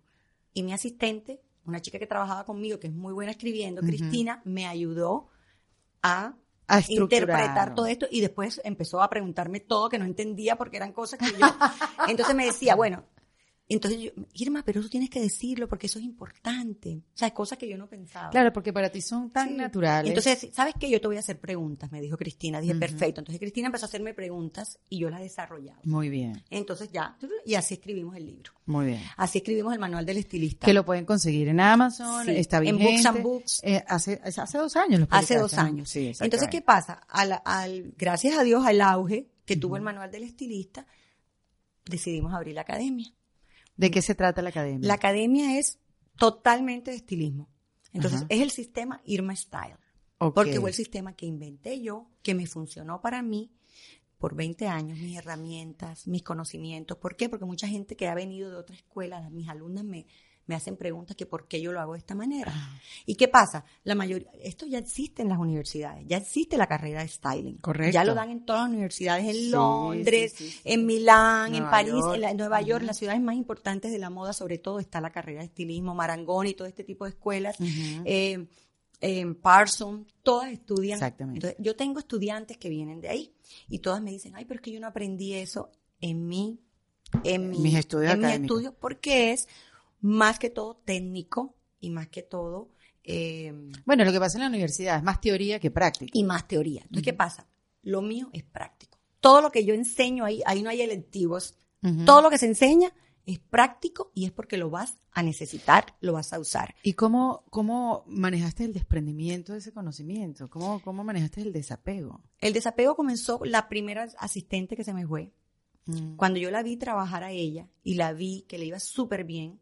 Y mi asistente, una chica que trabajaba conmigo, que es muy buena escribiendo. Cristina, me ayudó a interpretar todo esto y después empezó a preguntarme todo que no entendía porque eran cosas que yo... Entonces me decía, bueno, entonces yo, Irma, pero eso tienes que decirlo porque eso es importante. O sea, cosas que yo no pensaba. Claro, porque para ti son tan Sí. naturales. Entonces, ¿sabes qué? Yo te voy a hacer preguntas, me dijo Cristina. Dije, perfecto. Entonces Cristina empezó a hacerme preguntas y yo las desarrollaba. Muy bien, Entonces ya, y así escribimos el libro. muy bien. Así escribimos el manual del estilista. Que lo pueden conseguir en Amazon, Sí, está en vigente. Books and Books. Eh, hace, hace dos años lo Hace dos años. Sí, Entonces, ¿qué pasa? Al, al- gracias a Dios, al auge que tuvo el manual del estilista, decidimos abrir la academia. ¿De qué se trata la academia? La academia es totalmente de estilismo. Entonces, Ajá. es el sistema Irma Style. Porque fue el sistema que inventé yo, que me funcionó para mí por 20 años, mis herramientas, mis conocimientos. ¿Por qué? Porque mucha gente que ha venido de otra escuela, mis alumnas me, me hacen preguntas que por qué yo lo hago de esta manera. Ah. ¿Y qué pasa? La mayoría, esto ya existe en las universidades, ya existe la carrera de styling. Correcto. Ya lo dan en todas las universidades, en Sí, Londres, sí, sí, sí. en Milán, en París, York. en, la- en Nueva York, en las ciudades más importantes de la moda, sobre todo está la carrera de estilismo, Marangón y todo este tipo de escuelas Ujú. eh, en Parson, todas estudian. Exactamente. Entonces, yo tengo estudiantes que vienen de ahí y todas me dicen, ay, pero es que yo no aprendí eso en mi, en mi- Mis estudios en mis estudios, porque es más que todo técnico y más que todo eh, Bueno, lo que pasa en la universidad es más teoría que práctica. y más teoría. Entonces, ¿qué Ujú. pasa? Lo mío es práctico. Todo lo que yo enseño ahí, ahí no hay electivos. Todo lo que se enseña es práctico y es porque lo vas a necesitar, lo vas a usar. ¿Y cómo, cómo manejaste el desprendimiento de ese conocimiento? ¿Cómo, cómo manejaste el desapego? El desapego comenzó la primera asistente que se me fue. Mm. Cuando yo la vi trabajar a ella y la vi que le iba súper bien,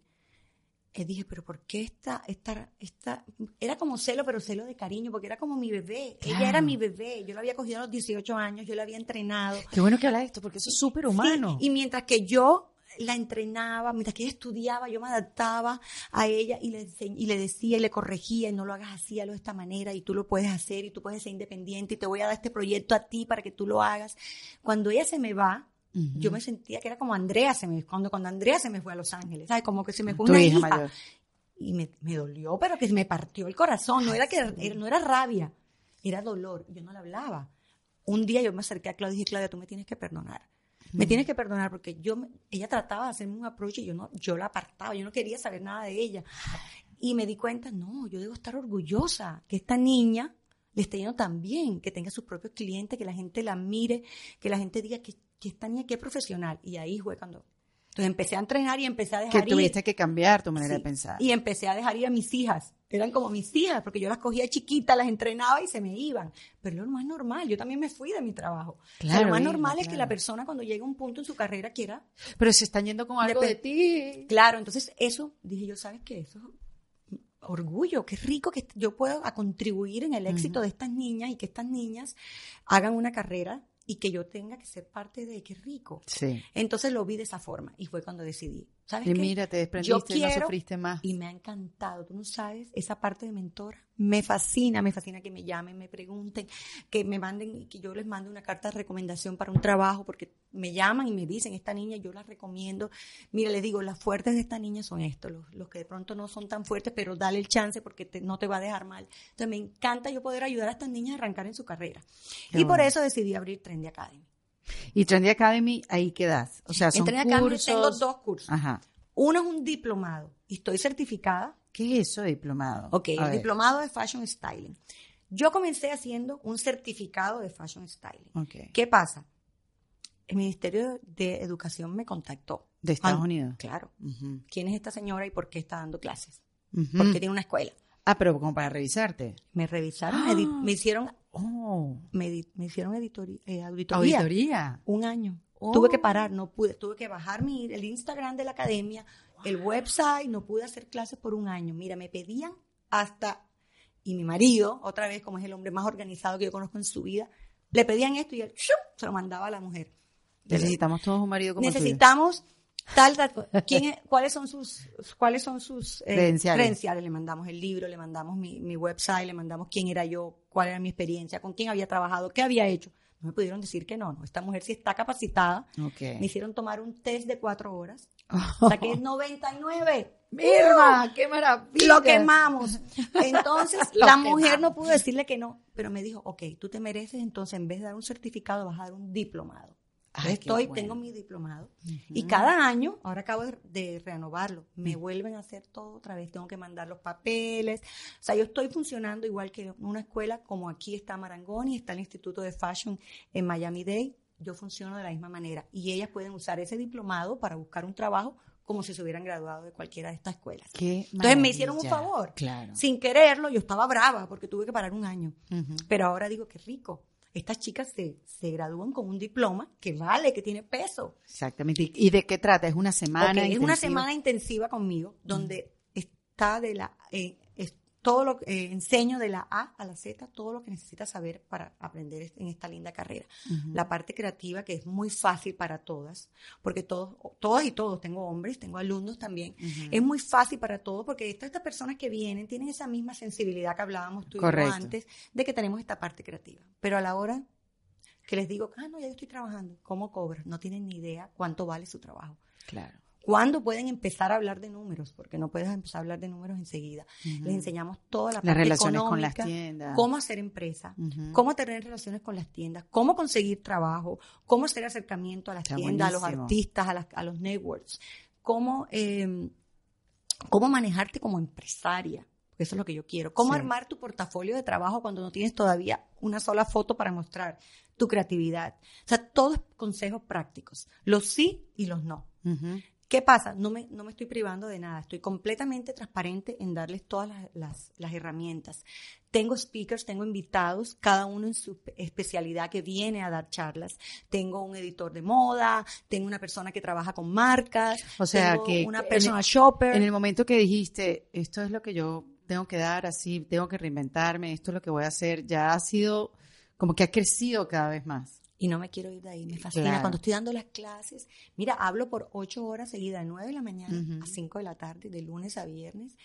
dije, pero ¿por qué esta, esta, esta, era como celo, pero celo de cariño, porque era como mi bebé. Claro. Ella era mi bebé. Yo la había cogido a los 18 años, yo la había entrenado. Qué bueno que hablas de esto, porque eso es súper humano. Sí, y mientras que yo la entrenaba, mientras que ella estudiaba, yo me adaptaba a ella y le, y le decía y le corregía, y no lo hagas así, hazlo de esta manera, y tú lo puedes hacer, y tú puedes ser independiente, y te voy a dar este proyecto a ti para que tú lo hagas. Cuando ella se me va, Yo me sentía que era como Andrea se me, cuando, cuando Andrea se me fue a Los Ángeles, ¿sabes? Como que se me fue Tu una hija. Y me, me dolió, pero que me partió el corazón. No era que era- no era rabia, era dolor. Yo no le hablaba. Un día yo me acerqué a Claudia y dije, Claudia, tú me tienes que perdonar. Me tienes que perdonar porque yo, ella trataba de hacerme un approach y yo no, yo la apartaba, yo no quería saber nada de ella. Y me di cuenta, no, yo debo estar orgullosa que esta niña le esté yendo tan bien, que tenga sus propios clientes, que la gente la mire, que la gente diga que, que esta niña que es profesional. Y ahí fue cuando Entonces empecé a entrenar y empecé a Que dejar ir. tuviste que cambiar tu manera Sí. de pensar. Y empecé a dejar ir a mis hijas. Eran como mis hijas, porque yo las cogía chiquitas, las entrenaba y se me iban. Pero lo más normal. Yo también me fui de mi trabajo. O sea, Claro, lo más normal es que claro. la persona cuando llega a un punto en su carrera quiera. Pero se están yendo con algo de ti. Claro, entonces eso, dije yo, ¿sabes qué? Eso es orgullo, qué rico que yo puedo a contribuir en el éxito de estas niñas y que estas niñas hagan una carrera y que yo tenga que ser parte de, qué rico. Sí. Entonces lo vi de esa forma y fue cuando decidí. ¿Sabes Y qué? mira, te Yo desprendiste, no sufriste más. Y me ha encantado, tú no sabes, esa parte de mentora. Me fascina, me fascina que me llamen, me pregunten, que me manden, que yo les mande una carta de recomendación para un trabajo, porque me llaman y me dicen, esta niña yo la recomiendo. Mira, les digo, las fuertes de esta niña son estos, los, los que de pronto no son tan fuertes, pero dale el chance porque te- no te va a dejar mal. Entonces me encanta yo poder ayudar a estas niñas a arrancar en su carrera. Qué y por eso decidí abrir Trendy Academy. Y Trendy Academy, ahí quedas. O sea, son en Trendy Academy cursos. tengo dos cursos. Ajá. Uno es un diplomado y estoy certificada ¿Qué es eso de diplomado? Ok, A el ver. diplomado de Fashion Styling. Yo comencé haciendo un certificado de Fashion Styling. Ok. ¿Qué pasa? El Ministerio de Educación me contactó. De Estados Ah, Unidos. Claro. ¿Quién es esta señora y por qué está dando clases? Ujú. ¿Por qué tiene una escuela? Ah, pero como para revisarte. Me revisaron, me, me hicieron, Oh. me, me hicieron editori- eh, auditoría. Auditoría. Un año. Oh. Tuve que parar, no pude. Tuve que bajar mi, el Instagram de la academia, el website, no pude hacer clases por un año. Mira, me pedían hasta, y mi marido, otra vez, como es el hombre más organizado que yo conozco en su vida, le pedían esto y él se lo mandaba a la mujer. Necesitamos todos un marido como. Necesitamos tal, tal ¿quién es- ¿Cuáles son sus, cuáles son sus eh, Credenciales. Le mandamos el libro, le mandamos mi, mi website, le mandamos quién era yo, cuál era mi experiencia, con quién había trabajado, qué había hecho. No me pudieron decir que no, no. Esta mujer sí está capacitada. Ok. Me hicieron tomar un test de cuatro horas. Saqué 99. Irma, qué maravilla. Lo quemamos. Entonces, la quemamos. mujer no pudo decirle que no, pero me dijo, ok, tú te mereces, entonces en vez de dar un certificado, vas a dar un diplomado. Ay, estoy, bueno. tengo mi diplomado. Y cada año, ahora acabo de, de renovarlo, me vuelven a hacer todo otra vez. Tengo que mandar los papeles. O sea, yo estoy funcionando igual que una escuela, como aquí está Marangoni, está el Instituto de Fashion en Miami Dade. Yo funciono de la misma manera. Y ellas pueden usar ese diplomado para buscar un trabajo como si se hubieran graduado de cualquiera de estas escuelas. Qué Entonces me hicieron un favor. Claro. Sin quererlo, yo estaba brava porque tuve que parar un año. Pero ahora digo, qué rico. Estas chicas se, se gradúan con un diploma que vale, que tiene peso. Exactamente. ¿Y- ¿Y de qué trata? ¿Es una semana? Ok, es una intensiva? semana intensiva conmigo, donde está de la, eh, todo lo que eh, enseño de la A a la Z, todo lo que necesitas saber para aprender en esta linda carrera. La parte creativa, que es muy fácil para todas, porque todos, todas y todos, tengo hombres, tengo alumnos también, es muy fácil para todos, porque estas, estas personas que vienen tienen esa misma sensibilidad que hablábamos tú y yo antes, de que tenemos esta parte creativa. Pero a la hora que les digo, ah, no, ya yo estoy trabajando, ¿cómo cobras? No tienen ni idea cuánto vale su trabajo. Claro. ¿Cuándo pueden empezar a hablar de números? Porque no puedes empezar a hablar de números enseguida. Les enseñamos toda la Las parte relaciones con las tiendas. cómo hacer empresa, cómo tener relaciones con las tiendas, cómo conseguir trabajo, cómo hacer acercamiento a las Está tiendas, a los artistas, a, las- a los networks, cómo, eh, cómo manejarte como empresaria. porque Eso es lo que yo quiero. Cómo Sí. armar tu portafolio de trabajo cuando no tienes todavía una sola foto para mostrar tu creatividad. O sea, todos consejos prácticos. Los sí y los no. Ujú. ¿Qué pasa? No me, no me estoy privando de nada. Estoy completamente transparente en darles todas las, las- las herramientas. Tengo speakers, tengo invitados, cada uno en su pe- especialidad que viene a dar charlas. Tengo un editor de moda, tengo una persona que trabaja con marcas, O sea, tengo que una en personal el- shopper. En el momento que dijiste, esto es lo que yo tengo que dar, así, tengo que reinventarme, esto es lo que voy a hacer, ya ha sido como que ha crecido cada vez más. Y no me quiero ir de ahí, me fascina. Claro. Cuando estoy dando las clases, mira, hablo por ocho horas seguidas, de nueve de la mañana a cinco de la tarde, de lunes a viernes,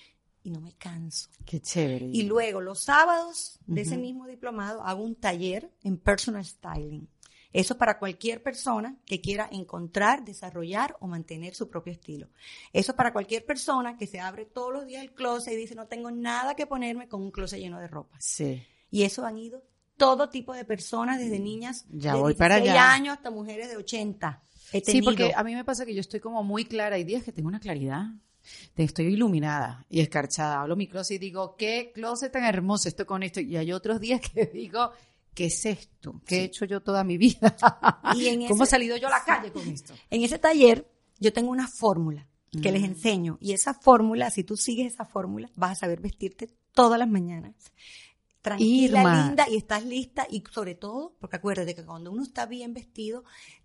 y no me canso. Qué chévere. Y luego los sábados de ese mismo diplomado hago un taller en personal styling. Eso para cualquier persona que quiera encontrar, desarrollar o mantener su propio estilo. Eso para cualquier persona que se abre todos los días el closet y dice no tengo nada que ponerme con un closet lleno de ropa. Sí. Y eso han ido todo tipo de personas, desde niñas Ya de voy para 16 allá. años hasta mujeres de 80. He Sí, porque a mí me pasa que yo estoy como muy clara. Hay días que tengo una claridad. Estoy iluminada y escarchada. Hablo mi closet y digo, qué closet tan hermoso esto con esto. Y hay otros días que digo, ¿qué es esto? ¿Qué he hecho yo toda mi vida? Y en ¿Cómo he ese- salido yo a la calle con esto? En ese taller yo tengo una fórmula que les Mm. enseño y esa fórmula, si tú sigues esa fórmula, vas a saber vestirte todas las mañanas. Tranquila, Irma. linda, y estás lista, y sobre todo, porque acuérdate que cuando uno está bien vestido,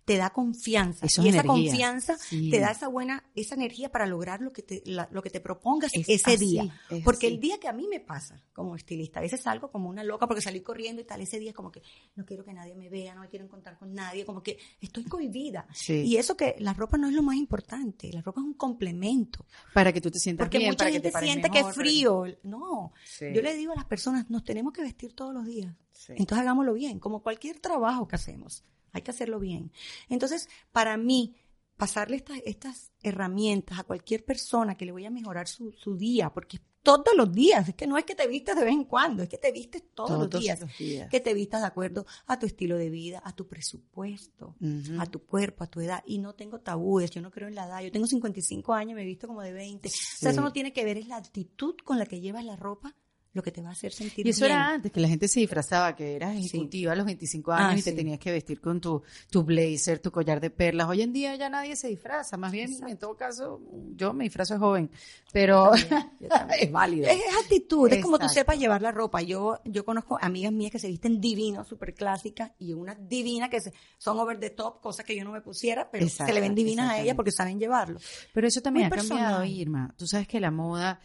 te da confianza. Eso y es esa energía. confianza Sí. te da esa buena, esa energía para lograr lo que te, la- lo que te propongas Es ese así, día. es Porque así. el día que a mí me pasa como estilista, a veces salgo como una loca porque salí corriendo y tal, ese día es como que no quiero que nadie me vea, no me quiero encontrar con nadie, como que estoy cohibida. Sí. Y eso que la ropa no es lo más importante, la ropa es un complemento. Para que tú te sientas Porque bien, mucha para que gente te siente que es frío. No, Sí. yo le digo a las personas, nos tenemos que vestir todos los días. Entonces hagámoslo bien, como cualquier trabajo que hacemos. Hay que hacerlo bien. Entonces, para mí, pasarle estas, estas herramientas a cualquier persona que le voy a mejorar su, su día, porque todos los días, es que no es que te vistas de vez en cuando, es que te vistes todos, los días. los días. Que te vistas de acuerdo a tu estilo de vida, a tu presupuesto, a tu cuerpo, a tu edad. Y no tengo tabúes, yo no creo en la edad. Yo tengo 55 años, me he visto como de 20. O sea, eso no tiene que ver, es la actitud con la que llevas la ropa lo que te va a hacer sentir Y eso bien. era antes, que la gente se disfrazaba, que eras ejecutiva a los 25 años Ah, y te sí. tenías que vestir con tu, tu blazer, tu collar de perlas. Hoy en día ya nadie se disfraza, más bien, en todo caso, yo me disfrazo de joven, pero Yo también. es válido. Es, es actitud, es como tú sepas llevar la ropa. Yo, yo conozco amigas mías que se visten divinos, súper clásicas, y unas divinas que se- son over the top, cosas que yo no me pusiera, pero Exacto, se le ven divinas a ellas porque saben llevarlo. Pero eso también Muy ha cambiado, personal. Irma. Tú sabes que la moda,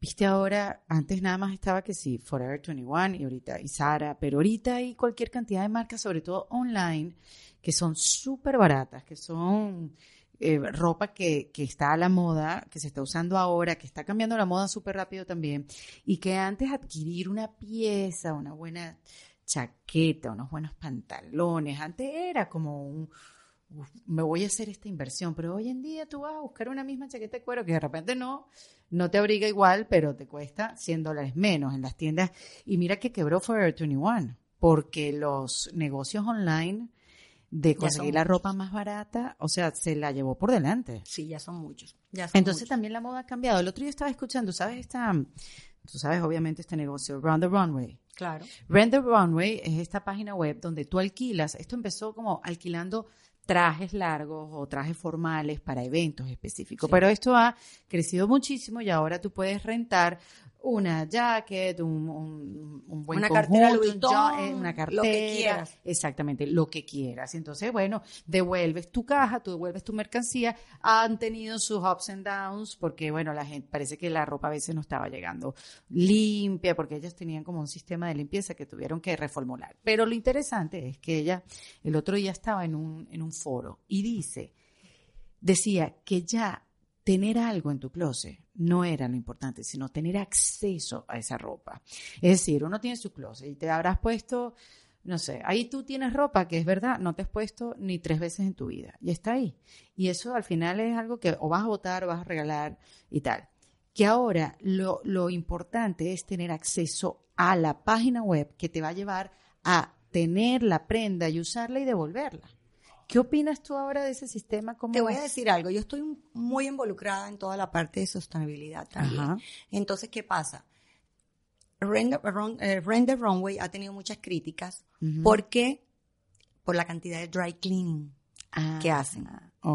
viste ahora, antes nada más estaba que sí, Forever 21 y ahorita y Zara, pero ahorita hay cualquier cantidad de marcas, sobre todo online, que son súper baratas, que son eh, ropa que, que está a la moda, que se está usando ahora, que está cambiando la moda súper rápido también, y que antes adquirir una pieza, una buena chaqueta, unos buenos pantalones, antes era como un, "Uf, me voy a hacer esta inversión, pero hoy en día tú vas a buscar una misma chaqueta de cuero que de repente no, no te abriga igual, pero te cuesta 100 dólares menos en las tiendas. Y mira que quebró Forever 21, porque los negocios online de conseguir la ropa más barata, o sea, se la llevó por delante. Sí, ya son muchos. Ya son Entonces muchos. también la moda ha cambiado. El otro día estaba escuchando, ¿sabes? Esta, tú sabes obviamente este negocio, Round the Runway. Claro. Rent the Runway es esta página web donde tú alquilas, esto empezó como alquilando trajes largos o trajes formales para eventos específicos, Sí. pero esto ha crecido muchísimo y ahora tú puedes rentar una jacket, un, un, un buen Una conjunto, cartera Louis Vuitton, una lo que cartera, quieras. exactamente, lo que quieras. Entonces, bueno, devuelves tu caja, tú devuelves tu mercancía, han tenido sus ups and downs porque, bueno, la gente, parece que la ropa a veces no estaba llegando limpia porque ellas tenían como un sistema de limpieza que tuvieron que reformular. Pero lo interesante es que ella el otro día estaba en un, en un foro y dice, decía que ya tener algo en tu closet no era lo importante, sino tener acceso a esa ropa. Es decir, uno tiene su closet y te habrás puesto, no sé, ahí tú tienes ropa que es verdad, no te has puesto ni tres veces en tu vida y está ahí. Y eso al final es algo que o vas a votar o vas a regalar y tal. Que ahora lo, lo importante es tener acceso a la página web que te va a llevar a tener la prenda y usarla y devolverla. ¿Qué opinas tú ahora de ese sistema? ¿Cómo Te voy a decir algo, yo estoy muy involucrada en toda la parte de sostenibilidad también. Ajá. Entonces, ¿qué pasa? Render, eh, Render Runway ha tenido muchas críticas Ujú. porque por la cantidad de dry cleaning Ah, que hacen.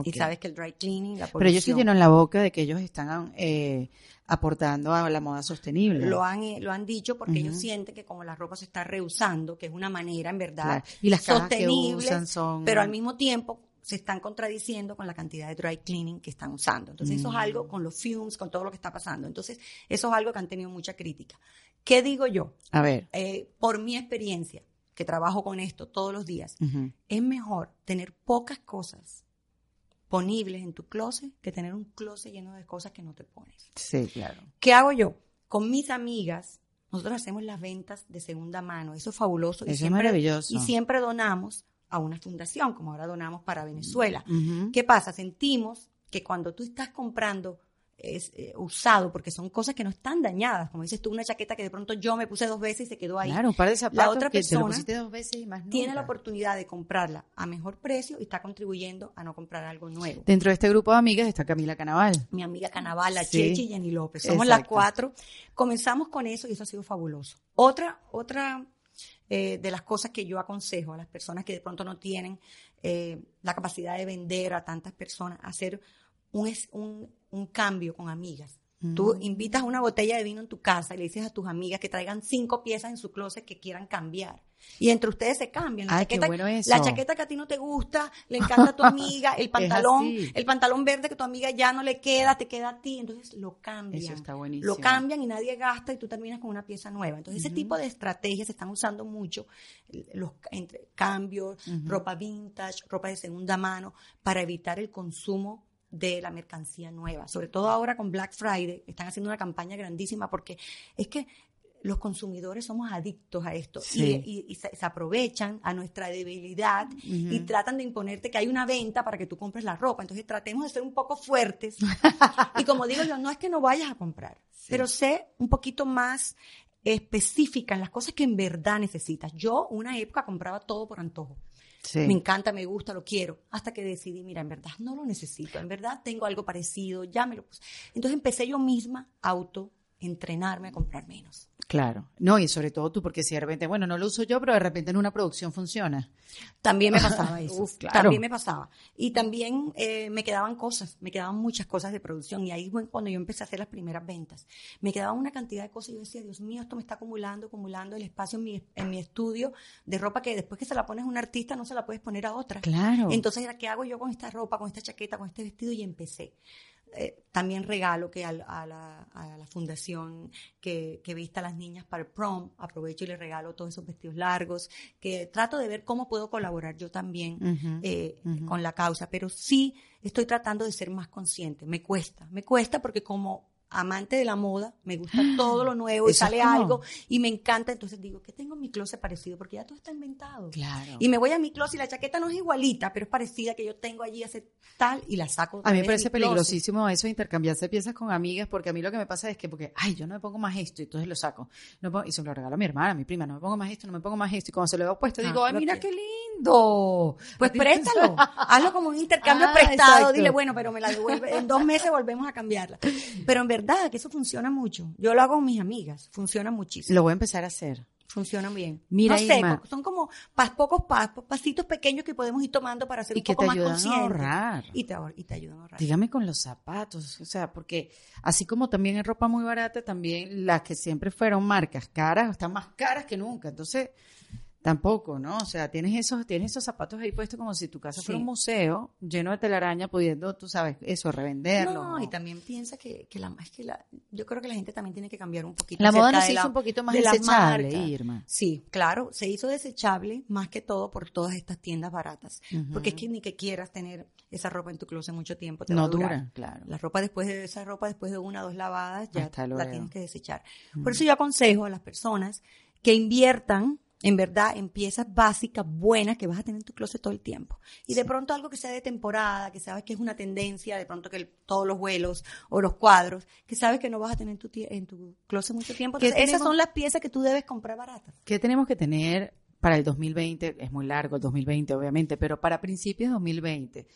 Y sabes que el dry cleaning, la Pero ellos se llenan la boca de que ellos están eh, aportando a la moda sostenible. lo han, eh, lo han dicho porque ellos sienten que como la ropa se está reusando, que es una manera en verdad Claro. Y las cajas que sostenible, usan son... pero al mismo tiempo se están contradiciendo con la cantidad de dry cleaning que están usando. Entonces eso es Mm. algo con los fumes, con todo lo que está pasando. Entonces eso es algo que han tenido mucha crítica. ¿Qué digo yo? A ver. Eh, por mi experiencia, que trabajo con esto todos los días, es mejor tener pocas cosas ponibles en tu closet que tener un closet lleno de cosas que no te pones. Sí, claro. ¿Qué hago yo? Con mis amigas, nosotros hacemos las ventas de segunda mano. Eso es fabuloso. y Eso es siempre- maravilloso. Y siempre donamos a una fundación, como ahora donamos para Venezuela. ¿Qué pasa? Sentimos que cuando tú estás comprando es, eh, usado, porque son cosas que no están dañadas, como dices tú, una chaqueta que de pronto yo me puse dos veces y se quedó ahí. Claro, un par de zapatos otra que te lo persona pusiste dos veces y más nunca. Tiene la oportunidad de comprarla a mejor precio y está contribuyendo a no comprar algo nuevo. Dentro de este grupo de amigas está Camila Canaval. mi amiga Canaval, la Sí. Chechi y Jenny López. Somos las cuatro. Comenzamos con eso y eso ha sido fabuloso. Otra, otra eh, de las cosas que yo aconsejo a las personas que de pronto no tienen eh, la capacidad de vender a tantas personas, hacer un, un, un cambio con amigas. Tú invitas una botella de vino en tu casa y le dices a tus amigas que traigan cinco piezas en su closet que quieran cambiar. Y entre ustedes se cambian. La, chaqueta, la chaqueta que a ti no te gusta, le encanta a tu amiga, el pantalón, el pantalón verde que tu amiga ya no le queda, te queda a ti. Entonces lo cambian. Eso está buenísimo. Lo cambian y nadie gasta y tú terminas con una pieza nueva. Entonces ese tipo de estrategias se están usando mucho, los entre cambios, ropa vintage, ropa de segunda mano, para evitar el consumo de la mercancía nueva. Sobre todo ahora con Black Friday, están haciendo una campaña grandísima porque es que los consumidores somos adictos a esto y, se, aprovechan a nuestra debilidad y tratan de imponerte que hay una venta para que tú compres la ropa. Entonces tratemos de ser un poco fuertes. y como digo yo, no es que no vayas a comprar, pero sé un poquito más específica en las cosas que en verdad necesitas. Yo una época compraba todo por antojo. Me encanta, me gusta, lo quiero. Hasta que decidí, mira, en verdad no lo necesito, en verdad tengo algo parecido, ya me lo puse. Entonces empecé yo misma a auto entrenarme a comprar menos. Claro, no, y sobre todo tú, porque si de repente, bueno, no lo uso yo, pero de repente en una producción funciona. También me pasaba eso. También me pasaba. Y también eh, me quedaban cosas, me quedaban muchas cosas de producción. Y ahí fue cuando yo empecé a hacer las primeras ventas. Me quedaban una cantidad de cosas y yo decía, Dios mío, esto me está acumulando, acumulando el espacio en mi, en mi estudio de ropa que después que se la pones a un artista no se la puedes poner a otra. Claro. Entonces, ¿qué hago yo con esta ropa, con esta chaqueta, con este vestido? Y empecé. Eh, también regalo que a, la, fundación que, que, vista a las niñas para el prom, aprovecho y le regalo todos esos vestidos largos, que trato de ver cómo puedo colaborar yo también eh, con la causa, pero sí estoy tratando de ser más consciente, me cuesta, me cuesta porque como amante de la moda, me gusta todo lo nuevo y sale algo y me encanta, entonces digo, ¿qué tengo en mi closet parecido? Porque ya todo está inventado. Claro. Y me voy a mi closet y la chaqueta no es igualita, pero es parecida que yo tengo allí hace tal y la saco. A mí me parece peligrosísimo eso de intercambiarse piezas con amigas porque a mí lo que me pasa es que porque, ay, yo no me pongo más esto y entonces lo saco. No y se lo regalo a mi hermana, a mi prima, no me pongo más esto, no me pongo más esto y cuando se lo he puesto ah, digo, ay, mira qué lindo. Pues préstalo, hazlo como un intercambio ah, prestado, dile, bueno, pero me la devuelve, en dos meses volvemos a cambiarla. Pero en verdad verdad que eso funciona mucho. Yo lo hago con mis amigas, funciona muchísimo. Lo voy a empezar a hacer. Funciona bien. Mira, no son como pocos pasitos pequeños que podemos ir tomando para hacer y un que poco te ayudan A ahorrar. Y te, y te ayudan a ahorrar. Dígame con los zapatos, o sea, porque así como también en ropa muy barata, también las que siempre fueron marcas caras están más caras que nunca. Entonces, Tampoco, ¿no? O sea, tienes esos, tienes esos zapatos ahí puestos como si tu casa fuera un museo lleno de telaraña, pudiendo, tú sabes, eso, revenderlo. No, y también piensa que, que la, es que la, yo creo que la gente también tiene que cambiar un poquito. La moda se hizo un poquito más desechable, Irma. Sí, claro, se hizo desechable más que todo por todas estas tiendas baratas. Porque es que ni que quieras tener esa ropa en tu closet mucho tiempo. Te no dura, claro. La ropa después de esa ropa, después de una o dos lavadas, ya la tienes que desechar. Por eso yo aconsejo a las personas que inviertan en verdad, en piezas básicas buenas que vas a tener en tu closet todo el tiempo. Y de pronto algo que sea de temporada, que sabes que es una tendencia, de pronto que todos los vuelos o los cuadros, que sabes que no vas a tener en tu, en tu closet mucho tiempo. esas son las piezas que tú debes comprar baratas. ¿Qué tenemos que tener para el 2020? Es muy largo el 2020, obviamente, pero para principios de 2020,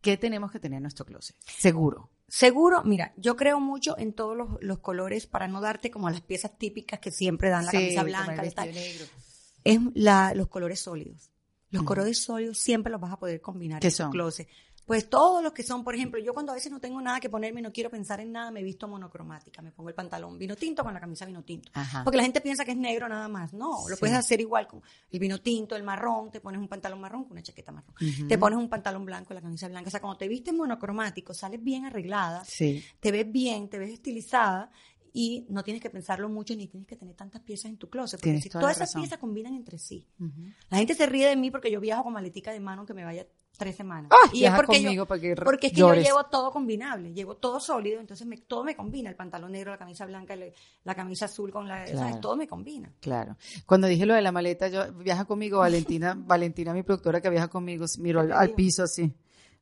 ¿qué tenemos que tener en nuestro closet? Seguro. Seguro, mira, yo creo mucho en todos los, colores para no darte como las piezas típicas que siempre dan la camisa blanca, el tal. Negro es la, los colores sólidos. Los colores sólidos siempre los vas a poder combinar ¿Qué en son? tu closet. Pues todos los que son, por ejemplo, yo cuando a veces no tengo nada que ponerme, no quiero pensar en nada, me visto monocromática, me pongo el pantalón vino tinto con la camisa vino tinto. Porque la gente piensa que es negro nada más. No, lo puedes hacer igual con el vino tinto, el marrón, te pones un pantalón marrón con una chaqueta marrón. Te pones un pantalón blanco, la camisa blanca. O sea, cuando te vistes monocromático, sales bien arreglada, te ves bien, te ves estilizada y no tienes que pensarlo mucho ni tienes que tener tantas piezas en tu closet. Porque si todas esas piezas combinan entre sí. La gente se ríe de mí porque yo viajo con maletica de mano que me vaya tres semanas. Ah, y es porque, yo, porque es que yo llevo todo combinable, llevo todo sólido, entonces me, todo me combina, el pantalón negro, la camisa blanca, la camisa azul con la, todo me combina. Claro. Cuando dije lo de la maleta, yo viaja conmigo Valentina, Valentina mi productora que viaja conmigo, miro al, piso así.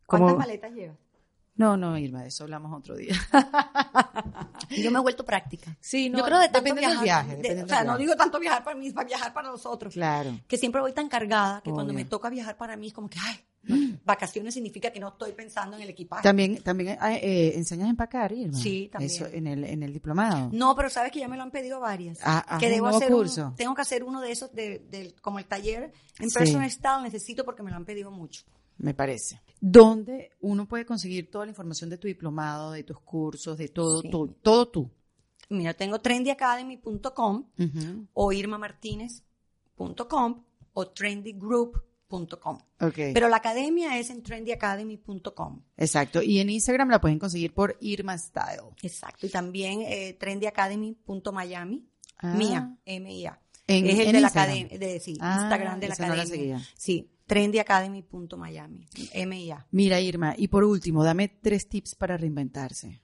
¿Cuántas maletas llevas? No, no, Irma, de eso hablamos otro día. yo me he vuelto práctica. Sí, no, yo creo de depende del viaje. o sea, no digo tanto viajar para mí, para viajar para nosotros. Claro. Que siempre voy tan cargada que cuando me toca viajar para mí es como que, ay, vacaciones significa que no estoy pensando en el equipaje. También, también eh, enseñas a empacar, Irma. Sí, también. Eso en el, en el diplomado. No, pero sabes que ya me lo han pedido varias. Ah, que un debo nuevo hacer un- tengo que hacer uno de esos, de, de- como el taller en Sí. personal style, necesito porque me lo han pedido mucho. Me parece. ¿Dónde uno puede conseguir toda la información de tu diplomado, de tus cursos, de todo, Sí. tú, todo tú? Mira, tengo trendyacademy.com o irmamartinez.com o trendygroup.com. Ok. Pero la academia es en trendyacademy.com. Exacto. Y en Instagram la pueden conseguir por Irma Style. Exacto. Y también eh, trendyacademy.miami. Ah. Mía, M-I-A. Es el de la academia, de, sí, Ah, Instagram de la esa no la academia. sí, trendyacademy.miami. M-I-A. Mira, Irma, y por último, dame tres tips para reinventarse.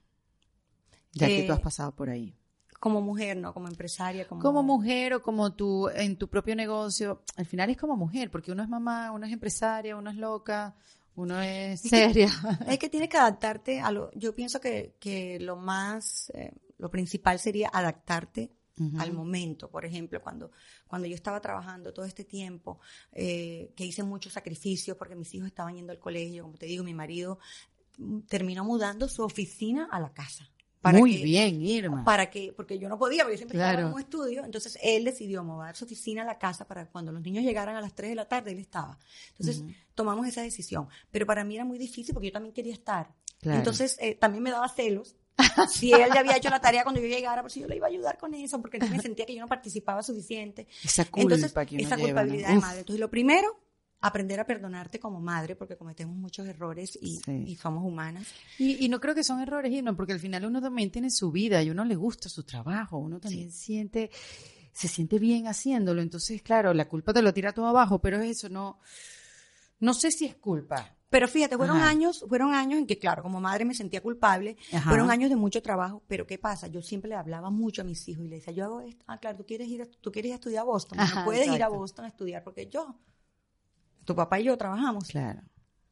Ya que Eh, tú has pasado por ahí. Como mujer, no como empresaria. Como, Como mujer o como tú en tu propio negocio, al final es como mujer, porque uno es mamá, uno es empresaria, uno es loca, uno es seria. Es que tienes que adaptarte a lo. Yo pienso que, que lo más, eh, lo principal sería adaptarte Al momento. Por ejemplo, cuando, cuando yo estaba trabajando todo este tiempo, eh, que hice muchos sacrificios porque mis hijos estaban yendo al colegio, como te digo, mi marido mm, terminó mudando su oficina a la casa. Muy que- bien, Irma. Para que, porque yo no podía, porque yo siempre estaba Claro. en un estudio, entonces él decidió mover su oficina a la casa para cuando los niños llegaran a las 3 de la tarde, él estaba. Entonces tomamos esa decisión. Pero para mí era muy difícil porque yo también quería estar. Claro. Entonces eh, también me daba celos. Si él ya había hecho la tarea cuando yo llegara, pues si yo le iba a ayudar con eso, porque entonces me sentía que yo no participaba suficiente. Esa culpa Entonces, que uno esa lleva, ¿no? culpabilidad de madre. Entonces, lo primero, aprender a perdonarte como madre, porque cometemos muchos errores y, Sí. y somos humanas. Y, y no creo que son errores, Irma, porque al final uno también tiene su vida y uno le gusta su trabajo, uno también siente, se siente bien haciéndolo. Entonces, claro, la culpa te lo tira todo abajo, pero eso no, no sé si es culpa. Pero fíjate, fueron Ajá. años, fueron años en que, claro, como madre me sentía culpable, Ajá. fueron años de mucho trabajo, pero ¿qué pasa? Yo siempre le hablaba mucho a mis hijos y les decía, yo hago esto, ah, claro, tú quieres ir a, tú quieres ir a estudiar a Boston, no puedes ir a. Boston a estudiar porque yo, tu papá y yo trabajamos Claro,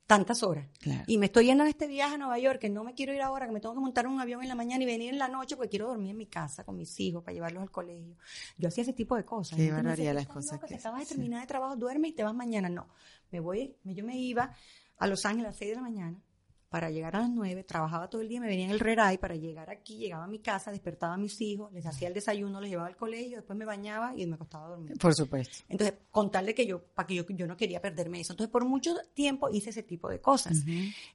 tantas horas. claro. Y me estoy yendo en este viaje a Nueva York, que no me quiero ir ahora, que me tengo que montar un avión en la mañana y venir en la noche porque quiero dormir en mi casa con mis hijos para llevarlos al colegio. Yo hacía ese tipo de cosas. Qué barbaridad "Tú las cosas loca, que si acabas de sí. terminar de trabajo, duerme y te vas mañana. No, me voy, yo me iba a Los Ángeles a las 6 de la mañana para llegar a las 9, trabajaba todo el día, me venía en el Red Eye para llegar aquí, llegaba a mi casa, despertaba a mis hijos, les hacía el desayuno, los llevaba al colegio, después me bañaba y me acostaba a dormir. Por supuesto. Entonces, contarle que yo, para que yo, yo no quería perderme eso. Entonces, por mucho tiempo hice ese tipo de cosas.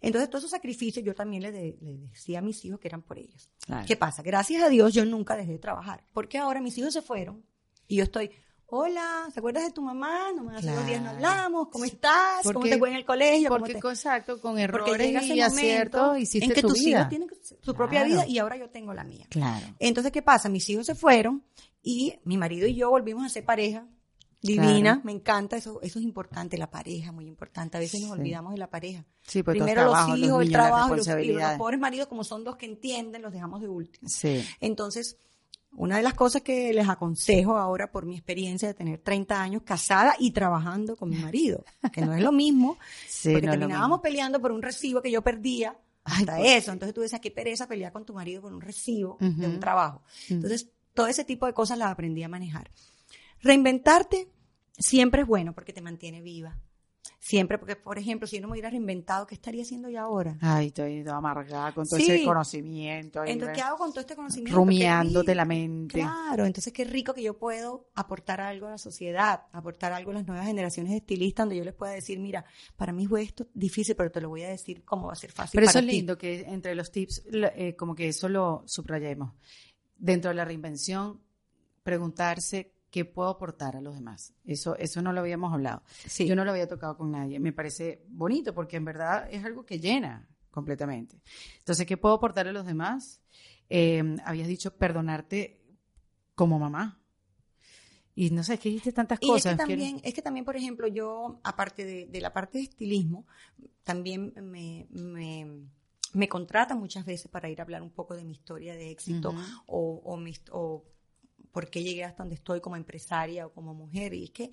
Entonces, todos esos sacrificios yo también le, de- le decía a mis hijos que eran por ellos. Claro. ¿Qué pasa? Gracias a Dios yo nunca dejé de trabajar. Porque ahora mis hijos se fueron y yo estoy, hola, ¿te acuerdas de tu mamá? No hace dos días no hablamos, ¿cómo estás? ¿Cómo te fue en el colegio? ¿Cómo Porque, te- exacto, con errores y aciertos hiciste en que tu tus vida. hijos tienen su propia vida y ahora yo tengo la mía. Claro. Entonces, ¿qué pasa? Mis hijos se fueron y mi marido y yo volvimos a ser pareja divina. Claro. Me encanta, eso, eso es importante, la pareja, muy importante. A veces nos olvidamos de la pareja. Sí, pues Primero el los trabajo, los hijos, el niños, las trabajo, y los, y los pobres maridos, como son dos que entienden, los dejamos de último. Sí. Entonces, una de las cosas que les aconsejo ahora por mi experiencia de tener 30 años casada y trabajando con mi marido, que no es lo mismo, Sí, porque no terminábamos mismo. peleando por un recibo que yo perdía, hasta por eso. Entonces tú decías, qué pereza pelear con tu marido por un recibo de un trabajo. Entonces, todo ese tipo de cosas las aprendí a manejar. Reinventarte siempre es bueno porque te mantiene viva. Siempre, porque, por ejemplo, si yo no me hubiera reinventado, ¿qué estaría haciendo yo ahora? Ay, estoy amargada con todo Sí. ese conocimiento. Entonces, ¿qué hago con todo este conocimiento? Rumiándote la mente. Claro, entonces qué rico que yo puedo aportar algo a la sociedad, aportar algo a las nuevas generaciones de estilistas, donde yo les pueda decir, mira, para mí fue esto difícil, pero te lo voy a decir cómo va a ser fácil Pero para eso es lindo que entre los tips, eh, como que eso lo subrayemos. Dentro de la reinvención, preguntarse qué puedo aportar a los demás. Eso, eso no lo habíamos hablado. Sí. Yo no lo había tocado con nadie. Me parece bonito porque en verdad es algo que llena completamente. Entonces, ¿qué puedo aportar a los demás? Eh, habías dicho perdonarte como mamá. Y no sé, es que dijiste tantas Y es cosas. que, que- también, es que también, por ejemplo, yo, aparte de, de la parte de estilismo, también me, me, me contratan muchas veces para ir a hablar un poco de mi historia de éxito o, o, mi- o por qué llegué hasta donde estoy como empresaria o como mujer. Y es que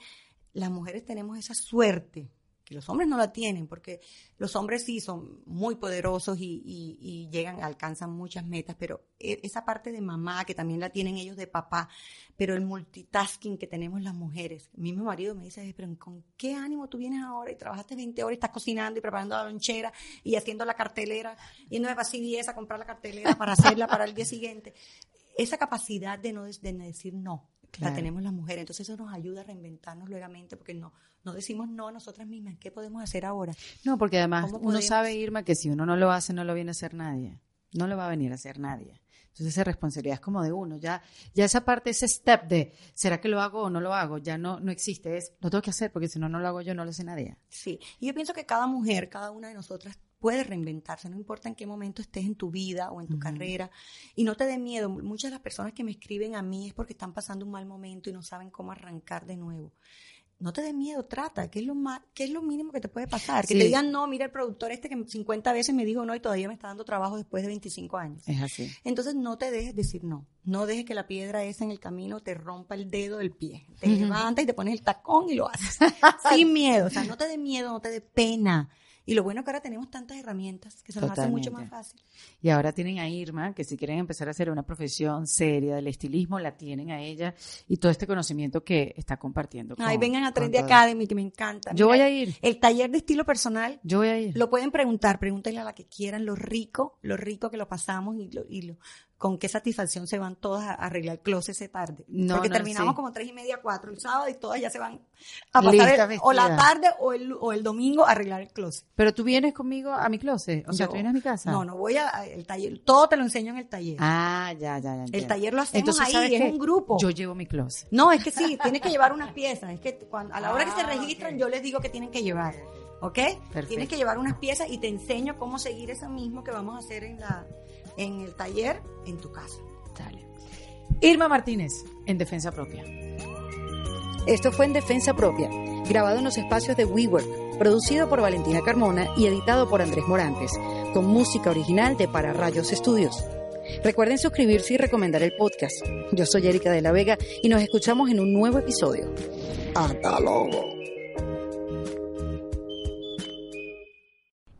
las mujeres tenemos esa suerte que los hombres no la tienen, porque los hombres sí son muy poderosos y, y, y llegan, alcanzan muchas metas, pero e, esa parte de mamá, que también la tienen ellos de papá, pero el multitasking que tenemos las mujeres. Mi mismo marido me dice, pero ¿con qué ánimo tú vienes ahora y trabajaste 20 horas y estás cocinando y preparando la lonchera y haciendo la cartelera, yendo de CVS a comprar la cartelera para hacerla para el día siguiente? Esa capacidad de no de decir no, la tenemos las mujeres. Entonces eso nos ayuda a reinventarnos luegamente porque no, no decimos no a nosotras mismas. ¿Qué podemos hacer ahora? No, porque además uno sabe, Irma, que si uno no lo hace, no lo viene a hacer nadie. No lo va a venir a hacer nadie. Entonces esa responsabilidad es como de uno. Ya, ya esa parte, ese step de ¿será que lo hago o no lo hago? Ya no, no existe. Es lo tengo que hacer porque si no, no lo hago yo, no lo hace nadie. Sí. Y yo pienso que cada mujer, cada una de nosotras puede reinventarse, no importa en qué momento estés en tu vida o en tu carrera, y no te dé miedo. Muchas de las personas que me escriben a mí es porque están pasando un mal momento y no saben cómo arrancar de nuevo no te dé miedo, trata, ¿qué es lo más, qué es lo mínimo que te puede pasar? Que te digan, no, mira el productor este que 50 veces me dijo no y todavía me está dando trabajo después de 25 años. Es así. Entonces no te dejes decir no. No dejes que la piedra esa en el camino te rompa el dedo del pie. Te levantas y te pones el tacón y lo haces. Sin miedo. O sea, no te dé miedo, no te dé pena. Y lo bueno es que ahora tenemos tantas herramientas que se nos hace mucho más fácil. Y ahora tienen a Irma, que si quieren empezar a hacer una profesión seria del estilismo, la tienen a ella y todo este conocimiento que está compartiendo. Ay, vengan a Trendy Academy, que me encanta. Yo voy a ir. El taller de estilo personal. Yo voy a ir. Lo pueden preguntar, pregúntenle a la que quieran lo rico, lo rico que lo pasamos y lo, y lo, con qué satisfacción se van todas a arreglar el closet esa tarde. No, Porque terminamos como tres y media, cuatro el sábado y todas ya se van a pasar o la tarde o el, o el domingo a arreglar el closet. Pero tú vienes conmigo a mi closet, o sea, tú vienes a mi casa. No, no voy a el taller, todo te lo enseño en el taller. Ah, ya, ya, ya. El taller lo hacemos ahí, es un grupo. Yo llevo mi closet. No, es que sí, tienes que llevar unas piezas, es que cuando, a la hora que se ah, registran yo les digo que tienen que llevar. ¿Ok? Tienes que llevar unas piezas y te enseño cómo seguir eso mismo que vamos a hacer en la en el taller en tu casa. Irma Martínez, en Defensa Propia. Esto fue en Defensa Propia, grabado en los espacios de WeWork, producido por Valentina Carmona y editado por Andrés Morantes, con música original de Para Rayos Estudios. Recuerden suscribirse y recomendar el podcast. Yo soy Erika de la Vega y nos escuchamos en un nuevo episodio. Hasta luego.